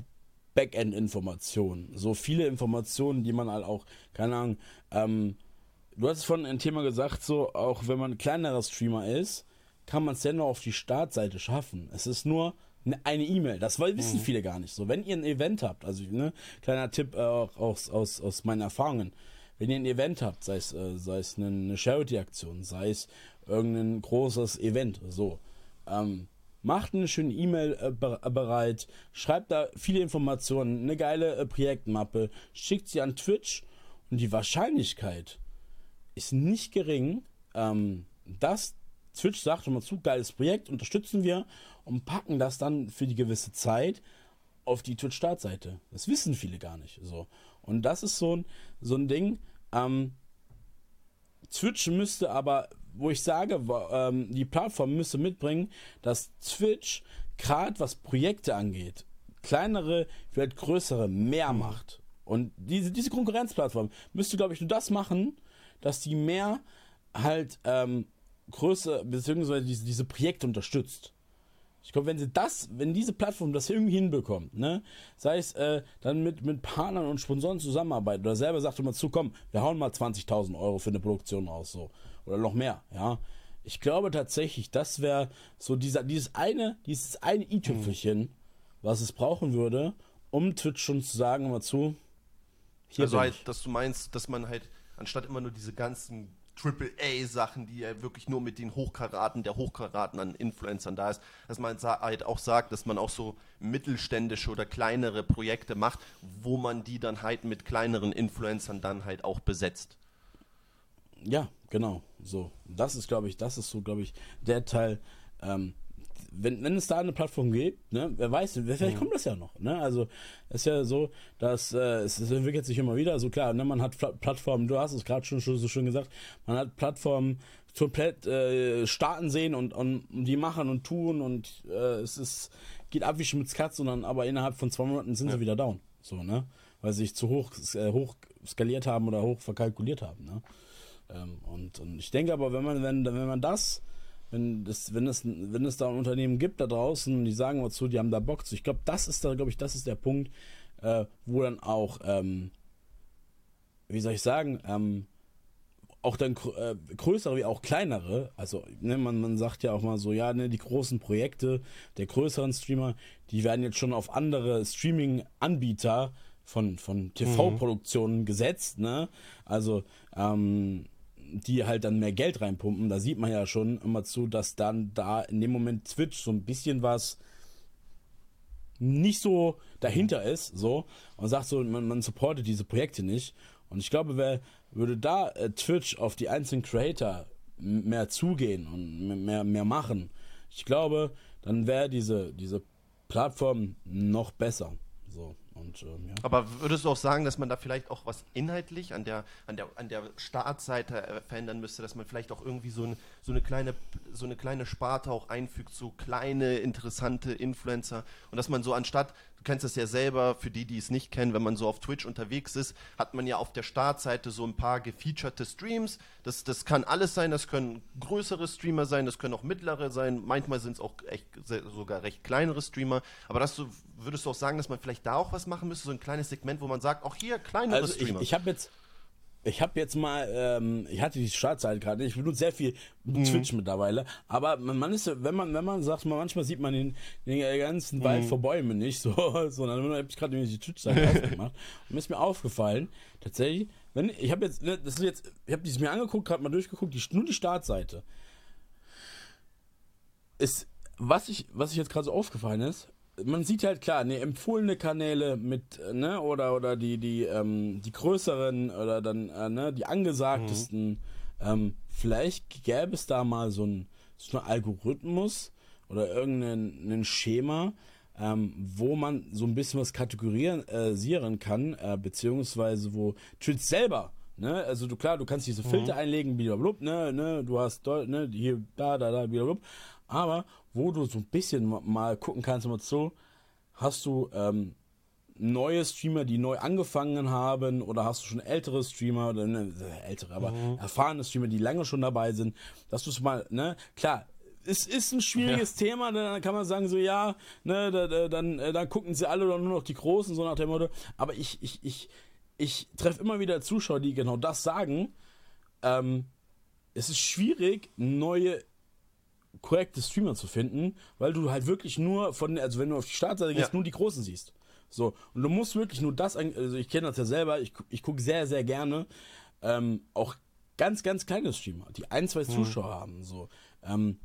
Backend-Informationen. So viele Informationen, die man halt auch, keine Ahnung, ähm, du hast von ein Thema gesagt, so, auch wenn man ein kleinerer Streamer ist, kann man es dennoch auf die Startseite schaffen. Es ist nur eine E-Mail. Das wissen viele gar nicht. So, wenn ihr ein Event habt, also ne, kleiner Tipp äh, auch aus, aus, aus meinen Erfahrungen, wenn ihr ein Event habt, sei es, äh, sei es eine Charity-Aktion, sei es irgendein großes Event, so, ähm, macht eine schöne E-Mail äh, bereit, schreibt da viele Informationen, eine geile äh, Projektmappe, schickt sie an Twitch und die Wahrscheinlichkeit ist nicht gering, ähm, dass Twitch sagt, mal zu, geiles Projekt, unterstützen wir und packen das dann für die gewisse Zeit auf die Twitch-Startseite. Das wissen viele gar nicht. So. Und das ist so ein, so ein Ding. Ähm, Twitch müsste aber, wo ich sage, ähm, die Plattform müsste mitbringen, dass Twitch, gerade was Projekte angeht, kleinere, vielleicht größere, mehr mhm. macht. Und diese, diese Konkurrenzplattform müsste, glaube ich, nur das machen, dass die mehr halt ähm, größer, beziehungsweise diese, diese Projekte unterstützt. Ich glaube, wenn sie das, wenn diese Plattform das irgendwie hinbekommt, ne, sei es äh, dann mit, mit Partnern und Sponsoren zusammenarbeiten oder selber sagt immer zu, komm, wir hauen mal 20.000 Euro für eine Produktion raus, so. Oder noch mehr, ja. Ich glaube tatsächlich, das wäre so dieser, dieses eine, dieses eine i-Tüpfelchen, mhm. was es brauchen würde, um Twitch schon zu sagen, mal zu. Hier also halt, dass du meinst, dass man halt, anstatt immer nur diese ganzen Triple-A-Sachen, die ja wirklich nur mit den Hochkaraten der Hochkaraten an Influencern da ist, dass man halt auch sagt, dass man auch so mittelständische oder kleinere Projekte macht, wo man die dann halt mit kleineren Influencern dann halt auch besetzt. Ja, genau. So, das ist, glaube ich, das ist so, glaube ich, der Teil, ähm, wenn, wenn es da eine Plattform gibt, ne, wer weiß, vielleicht mhm. kommt das ja noch. Ne? Also es ist ja so, dass äh, es, es, entwickelt sich immer wieder. So klar, ne, man hat Plattformen, du hast es gerade schon, schon so schön gesagt, man hat Plattformen komplett äh, starten sehen und, und, und, die machen und tun und äh, es ist, geht ab wie Schmitz Katz und dann aber innerhalb von zwei Monaten sind ja. sie wieder down. So, ne? Weil sie sich zu hoch, äh, hoch skaliert haben oder hoch verkalkuliert haben. Ne? Ähm, und, und ich denke aber, wenn man, wenn, wenn man das wenn es, wenn es, wenn es da ein Unternehmen gibt da draußen, die sagen was zu, die haben da Bock zu. Ich glaube, das ist da, glaube ich, das ist der Punkt, äh, wo dann auch, ähm, wie soll ich sagen, ähm, auch dann äh, größere wie auch kleinere, also ne, man, man sagt ja auch mal so, ja, ne, die großen Projekte der größeren Streamer, die werden jetzt schon auf andere Streaming-Anbieter von, von TV-Produktionen mhm. gesetzt, ne? Also, ähm, die halt dann mehr Geld reinpumpen, da sieht man ja schon immer zu, dass dann da in dem Moment Twitch so ein bisschen was nicht so dahinter ist, so, und sagt so, man, man supportet diese Projekte nicht. Und ich glaube, wer würde da äh, Twitch auf die einzelnen Creator mehr zugehen und mehr, mehr machen, ich glaube, dann wäre diese, diese Plattform noch besser. So. Und, ähm, ja. Aber würdest du auch sagen, dass man da vielleicht auch was inhaltlich an der, an der, an der Startseite äh, verändern müsste, dass man vielleicht auch irgendwie so, ein, so, eine kleine, so eine kleine Sparte auch einfügt, so kleine, interessante Influencer und dass man so anstatt, kennst das ja selber, für die, die es nicht kennen, wenn man so auf Twitch unterwegs ist, hat man ja auf der Startseite so ein paar gefeaturete Streams. Das, das kann alles sein, das können größere Streamer sein, das können auch mittlere sein, manchmal sind es auch echt, sogar recht kleinere Streamer. Aber das du, würdest du auch sagen, dass man vielleicht da auch was machen müsste, so ein kleines Segment, wo man sagt, auch hier kleinere also Streamer. Ich, ich habe jetzt ich habe jetzt mal, ähm, ich hatte die Startzeit gerade, ich benutze sehr viel mhm. Twitch mittlerweile, aber man ist, wenn man, wenn man sagt, man, manchmal sieht man den, den ganzen Wald mhm. vor Bäumen nicht, so, (laughs) sondern habe ich gerade die Twitch-Seite (laughs) aufgemacht und mir ist mir aufgefallen, tatsächlich, wenn ich habe jetzt, ne, das ist jetzt, ich habe dieses mir angeguckt, gerade mal durchgeguckt, die, nur die Startseite ist, was ich, was ich jetzt gerade so aufgefallen ist, man sieht halt klar, ne, empfohlene Kanäle mit, ne, oder, oder die, die, ähm, die größeren oder dann, äh, ne, die angesagtesten. Mhm. Ähm, vielleicht gäbe es da mal so ein, so ein Algorithmus oder irgendein Schema, ähm, wo man so ein bisschen was kategorisieren äh, kann, äh, beziehungsweise wo Twitch selber Ne, also du klar, du kannst diese Filter mhm. einlegen, blablabla, ne, ne, du hast ne, hier, da, da, da, blablabla. Aber wo du so ein bisschen mal gucken kannst, immer so, hast du ähm, neue Streamer, die neu angefangen haben, oder hast du schon ältere Streamer, oder ne, ältere, aber erfahrene Streamer, die lange schon dabei sind, dass du es mal, ne, klar, es ist ein schwieriges Thema, ne, dann kann man sagen, so ja, ne, da, da, dann, äh, dann gucken sie alle doch nur noch die Großen, so nach dem Motto. Aber ich, ich, ich, ich treffe immer wieder Zuschauer, die genau das sagen. Ähm, es ist schwierig, neue korrekte Streamer zu finden, weil du halt wirklich nur von, also wenn du auf die Startseite gehst, Ja. nur die Großen siehst. So, und du musst wirklich nur das, also ich kenne das ja selber, ich, ich gucke sehr, sehr gerne ähm, auch ganz, ganz kleine Streamer, die ein, zwei Zuschauer haben, so. Ähm,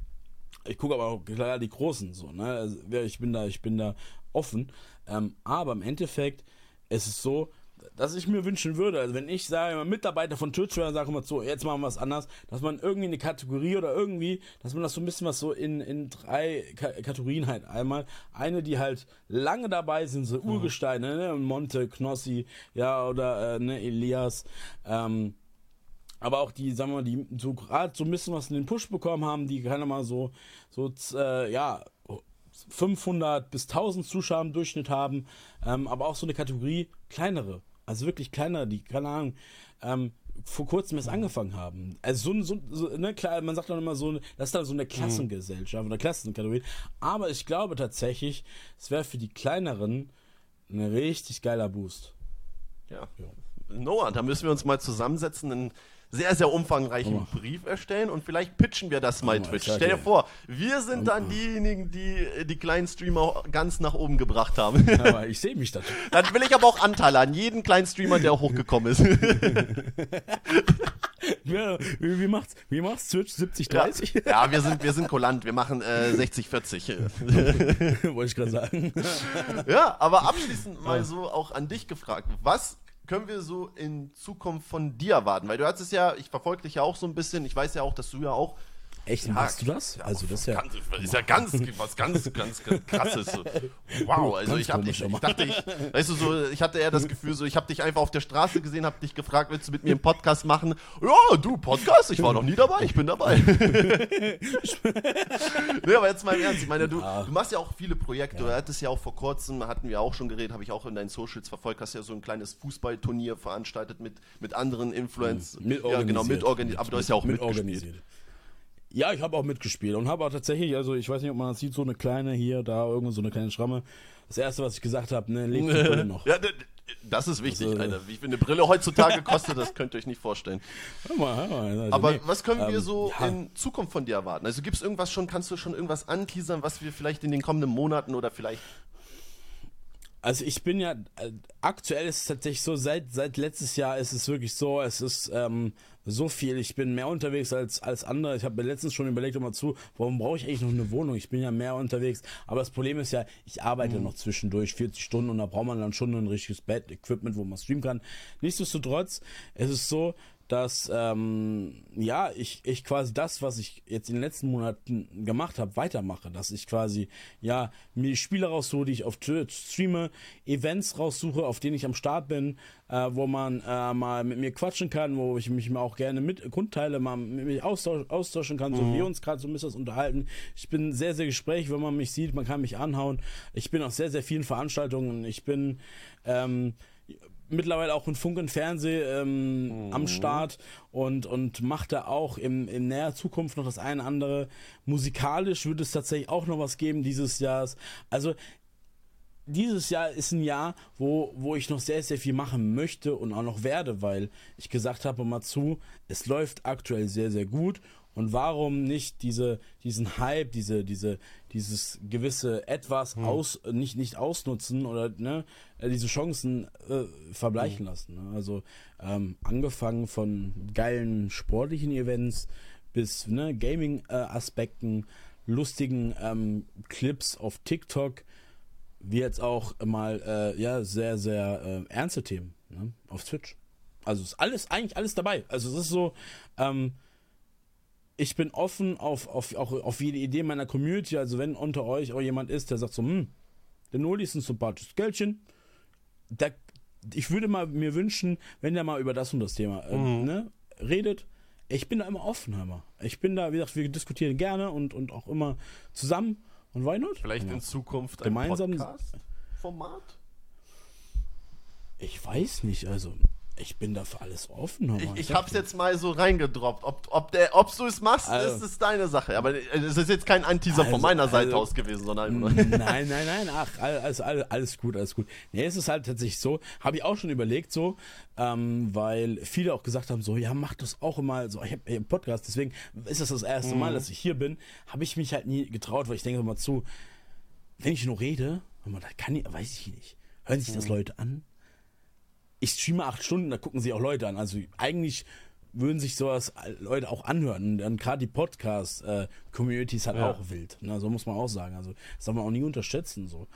ich gucke aber auch klar die Großen, so, ne, also, ja, ich bin da, ich bin da offen, ähm, aber im Endeffekt ist es so, dass ich mir wünschen würde, also wenn ich sage, Mitarbeiter von wäre, sage immer so, jetzt machen wir was anders, dass man irgendwie eine Kategorie oder irgendwie, dass man das so ein bisschen was so in, in drei Ka Kategorien halt einmal, eine, die halt lange dabei sind, so Urgesteine, ne, Monte, Knossi, ja, oder äh, ne, Elias, ähm, aber auch die, sagen wir mal, die so gerade so ein bisschen was in den Push bekommen haben, die keine mal so, so, äh, ja, 500 bis 1000 Zuschauer im Durchschnitt haben, ähm, aber auch so eine Kategorie kleinere, also wirklich kleinere, die, keine Ahnung, ähm, vor kurzem erst angefangen haben. Also so, so, so ne, klar, man sagt dann immer so, das ist dann so eine Klassengesellschaft oder Klassenkategorie, aber ich glaube tatsächlich, es wäre für die kleineren ein richtig geiler Boost. Ja. Noah, da müssen wir uns mal zusammensetzen, einen sehr, sehr umfangreichen Brief erstellen und vielleicht pitchen wir das mal mal, Twitch. Stell dir vor, wir sind dann diejenigen, die die kleinen Streamer ganz nach oben gebracht haben. (laughs) Aber ich sehe mich da. dann will ich aber auch Anteile an jeden kleinen Streamer, der hochgekommen ist. (laughs) Ja, wie, wie macht's, wie macht's Twitch 70, 30? ja, wir sind, wir sind kulant, wir machen äh, 60, 40. (laughs) Wollte ich gerade sagen. Ja, aber abschließend mal so auch an dich gefragt. Was können wir so in Zukunft von dir erwarten? Weil du hattest ja, ich verfolge dich ja auch so ein bisschen, ich weiß ja auch, dass du ja auch Echt, machst du das? Also das ist ja. Ganz, ist ja ganz, was ganz, ganz, ganz krasses. (laughs) Wow, also Ganz ich, hab, ich, ich dachte, ich, weißt du, so, ich hatte eher das Gefühl, so, ich habe dich einfach auf der Straße gesehen, habe dich gefragt, willst du mit mir einen Podcast machen? Ja, du, Podcast? Ich war noch nie dabei, ich bin dabei. (laughs) (laughs) nee, aber jetzt mal im Ernst, ich meine, du, du machst ja auch viele Projekte, du hattest ja auch vor kurzem, hatten wir auch schon geredet, habe ich auch in deinen Socials verfolgt, hast ja so ein kleines Fußballturnier veranstaltet mit, mit anderen Influencern. Mit ja, genau, mit organisiert. aber du hast ja auch mit mitgespielt. organisiert. Ja, ich habe auch mitgespielt und habe auch tatsächlich, also ich weiß nicht, ob man das sieht, so eine kleine hier, da, irgendwo so eine kleine Schramme. Das erste, was ich gesagt habe, ne, leg die Brille noch. (laughs) Ja, das ist wichtig, Also, Alter. Wie viel eine Brille heutzutage kostet, das könnt ihr euch nicht vorstellen. (laughs) Hör mal, hör mal. Also, Aber nee, was können wir ähm, so ja. in Zukunft von dir erwarten? Also gibt es irgendwas schon, kannst du schon irgendwas anteasern, was wir vielleicht in den kommenden Monaten oder vielleicht. Also ich bin ja, äh, aktuell ist es tatsächlich so, seit, seit letztes Jahr ist es wirklich so, es ist ähm, so viel, ich bin mehr unterwegs als, als andere. Ich habe mir letztens schon überlegt, immer zu, warum brauche ich eigentlich noch eine Wohnung? Ich bin ja mehr unterwegs. Aber das Problem ist ja, ich arbeite noch zwischendurch 40 Stunden und da braucht man dann schon ein richtiges Bett, Equipment, wo man streamen kann. Nichtsdestotrotz, es ist so, dass ähm, ja ich, ich quasi das, was ich jetzt in den letzten Monaten gemacht habe, weitermache. Dass ich quasi ja mir Spiele raussuche, die ich auf Twitch streame, Events raussuche, auf denen ich am Start bin, äh, wo man äh, mal mit mir quatschen kann, wo ich mich mal auch gerne mit Grundteile mal mit mir austausch, austauschen kann, so wie wir uns gerade so ein bisschen unterhalten. Ich bin sehr, sehr gesprächig, wenn man mich sieht, man kann mich anhauen. Ich bin auf sehr, sehr vielen Veranstaltungen. Ich bin ähm, mittlerweile auch in Funk und Fernseh ähm, am Start und, und macht da auch im, in näher Zukunft noch das eine andere. Musikalisch wird es tatsächlich auch noch was geben dieses Jahr. Also dieses Jahr ist ein Jahr, wo, wo ich noch sehr, sehr viel machen möchte und auch noch werde, weil ich gesagt habe, mal zu, es läuft aktuell sehr, sehr gut. Und warum nicht diese, diesen Hype, diese, diese, dieses gewisse Etwas aus, nicht, nicht ausnutzen oder ne, äh, diese Chancen äh, verbleichen lassen. Ne? Also ähm, angefangen von geilen sportlichen Events bis ne, Gaming-Aspekten, lustigen ähm, Clips auf TikTok, wie jetzt auch mal äh, ja sehr sehr äh, ernste Themen ne, auf Twitch. Also ist alles eigentlich alles dabei. Also es ist so, ähm, ich bin offen auf, auf, auch auf jede Idee meiner Community. Also wenn unter euch auch jemand ist, der sagt so, hm, der Noli ist ein sympathisches Geldchen, da, ich würde mal mir wünschen, wenn der mal über das und das Thema äh, ne, redet. Ich bin da immer offen, mal. Ich bin da, wie gesagt, wir diskutieren gerne und, und auch immer zusammen. Und why not? Vielleicht Ja. in Zukunft ein Gemeinsam- Podcast-Format? Ich weiß nicht, also ich bin da für alles offen. Ich, ich hab's jetzt mal so reingedroppt. Ob, ob, der, ob du es machst, Also- ist es deine Sache. Aber es ist jetzt kein Anteaser von Also- meiner Seite also- aus gewesen, sondern Nein, nein, nein, ach, alles, alles, alles gut, alles gut. Nee, es ist halt tatsächlich so, habe ich auch schon überlegt so, ähm, weil viele auch gesagt haben so, ja, mach das auch immer so, ich habe einen Podcast, deswegen ist das das erste Mal, dass ich hier bin, habe ich mich halt nie getraut, weil ich denke immer zu, wenn ich nur rede, kann ich, weiß ich nicht, hören sich das Leute an? Ich streame acht Stunden, da gucken sich auch Leute an, also eigentlich würden sich sowas Leute auch anhören. Und dann gerade die Podcast-Community ist halt Ja. auch wild. Ne? So muss man auch sagen. Also das darf man auch nie unterschätzen. So.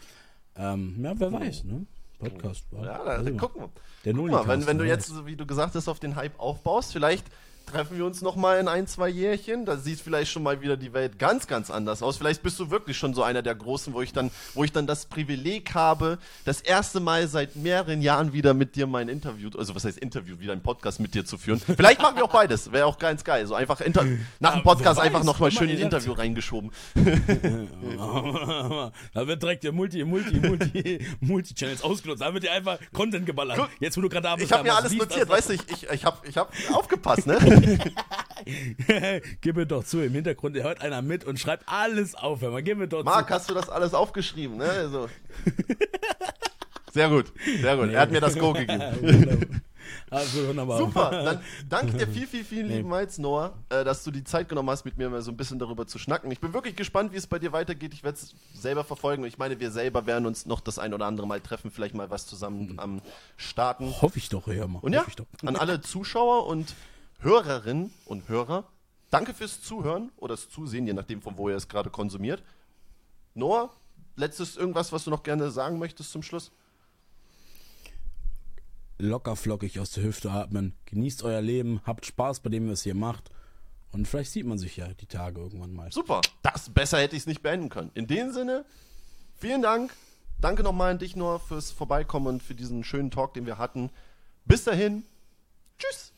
Ähm, ja, wer weiß, ne? Podcast. Ja, da, nicht. gucken wir. Der Guck mal, wenn, wenn du wer jetzt, wie du gesagt hast, auf den Hype aufbaust, vielleicht treffen wir uns noch mal in ein, zwei Jährchen. Da sieht vielleicht schon mal wieder die Welt ganz, ganz anders aus. Vielleicht bist du wirklich schon so einer der Großen, wo ich dann, wo ich dann das Privileg habe, das erste Mal seit mehreren Jahren wieder mit dir mein Interview, also was heißt Interview, wieder einen Podcast mit dir zu führen. (laughs) Vielleicht machen wir auch beides. Wäre auch ganz geil. So einfach inter nach dem Podcast einfach weiß, noch mal guck mal, schön ein Interview reingeschoben. (laughs) da wird direkt der Multi, Multi, Multi, (laughs) Multi-Channels ausgenutzt. Da wird dir einfach Content geballert. Jetzt, wo du gerade da bist, Ich habe mir alles notiert, weißt du, ich, ich, ich habe ich hab aufgepasst, ne? (laughs) Gib mir doch zu, im Hintergrund hört einer mit und schreibt alles auf. Hör mal, gib mir doch Marc, zu. hast du das alles aufgeschrieben, ne? Also. Sehr gut, sehr gut. Er hat mir das Go gegeben. (laughs) Also wunderbar. Super, dann danke dir (laughs) viel, viel, vielen lieben Malz, Noah, äh, dass du die Zeit genommen hast, mit mir mal so ein bisschen darüber zu schnacken. Ich bin wirklich gespannt, wie es bei dir weitergeht. Ich werde es selber verfolgen. Ich meine, wir selber werden uns noch das ein oder andere Mal treffen, vielleicht mal was zusammen am Starten. Hoffe ich doch, hör mal. Und ja, Hoffe ich doch. an alle Zuschauer und Hörerinnen und Hörer, danke fürs Zuhören oder das Zusehen, je nachdem, von wo ihr es gerade konsumiert. Noah, letztes irgendwas, was du noch gerne sagen möchtest zum Schluss? Locker flockig aus der Hüfte atmen. Genießt euer Leben, habt Spaß bei dem, was ihr macht. Und vielleicht sieht man sich ja die Tage irgendwann mal. Super, das besser hätte ich es nicht beenden können. In dem Sinne, vielen Dank. Danke nochmal an dich, Noah, fürs Vorbeikommen und für diesen schönen Talk, den wir hatten. Bis dahin, tschüss.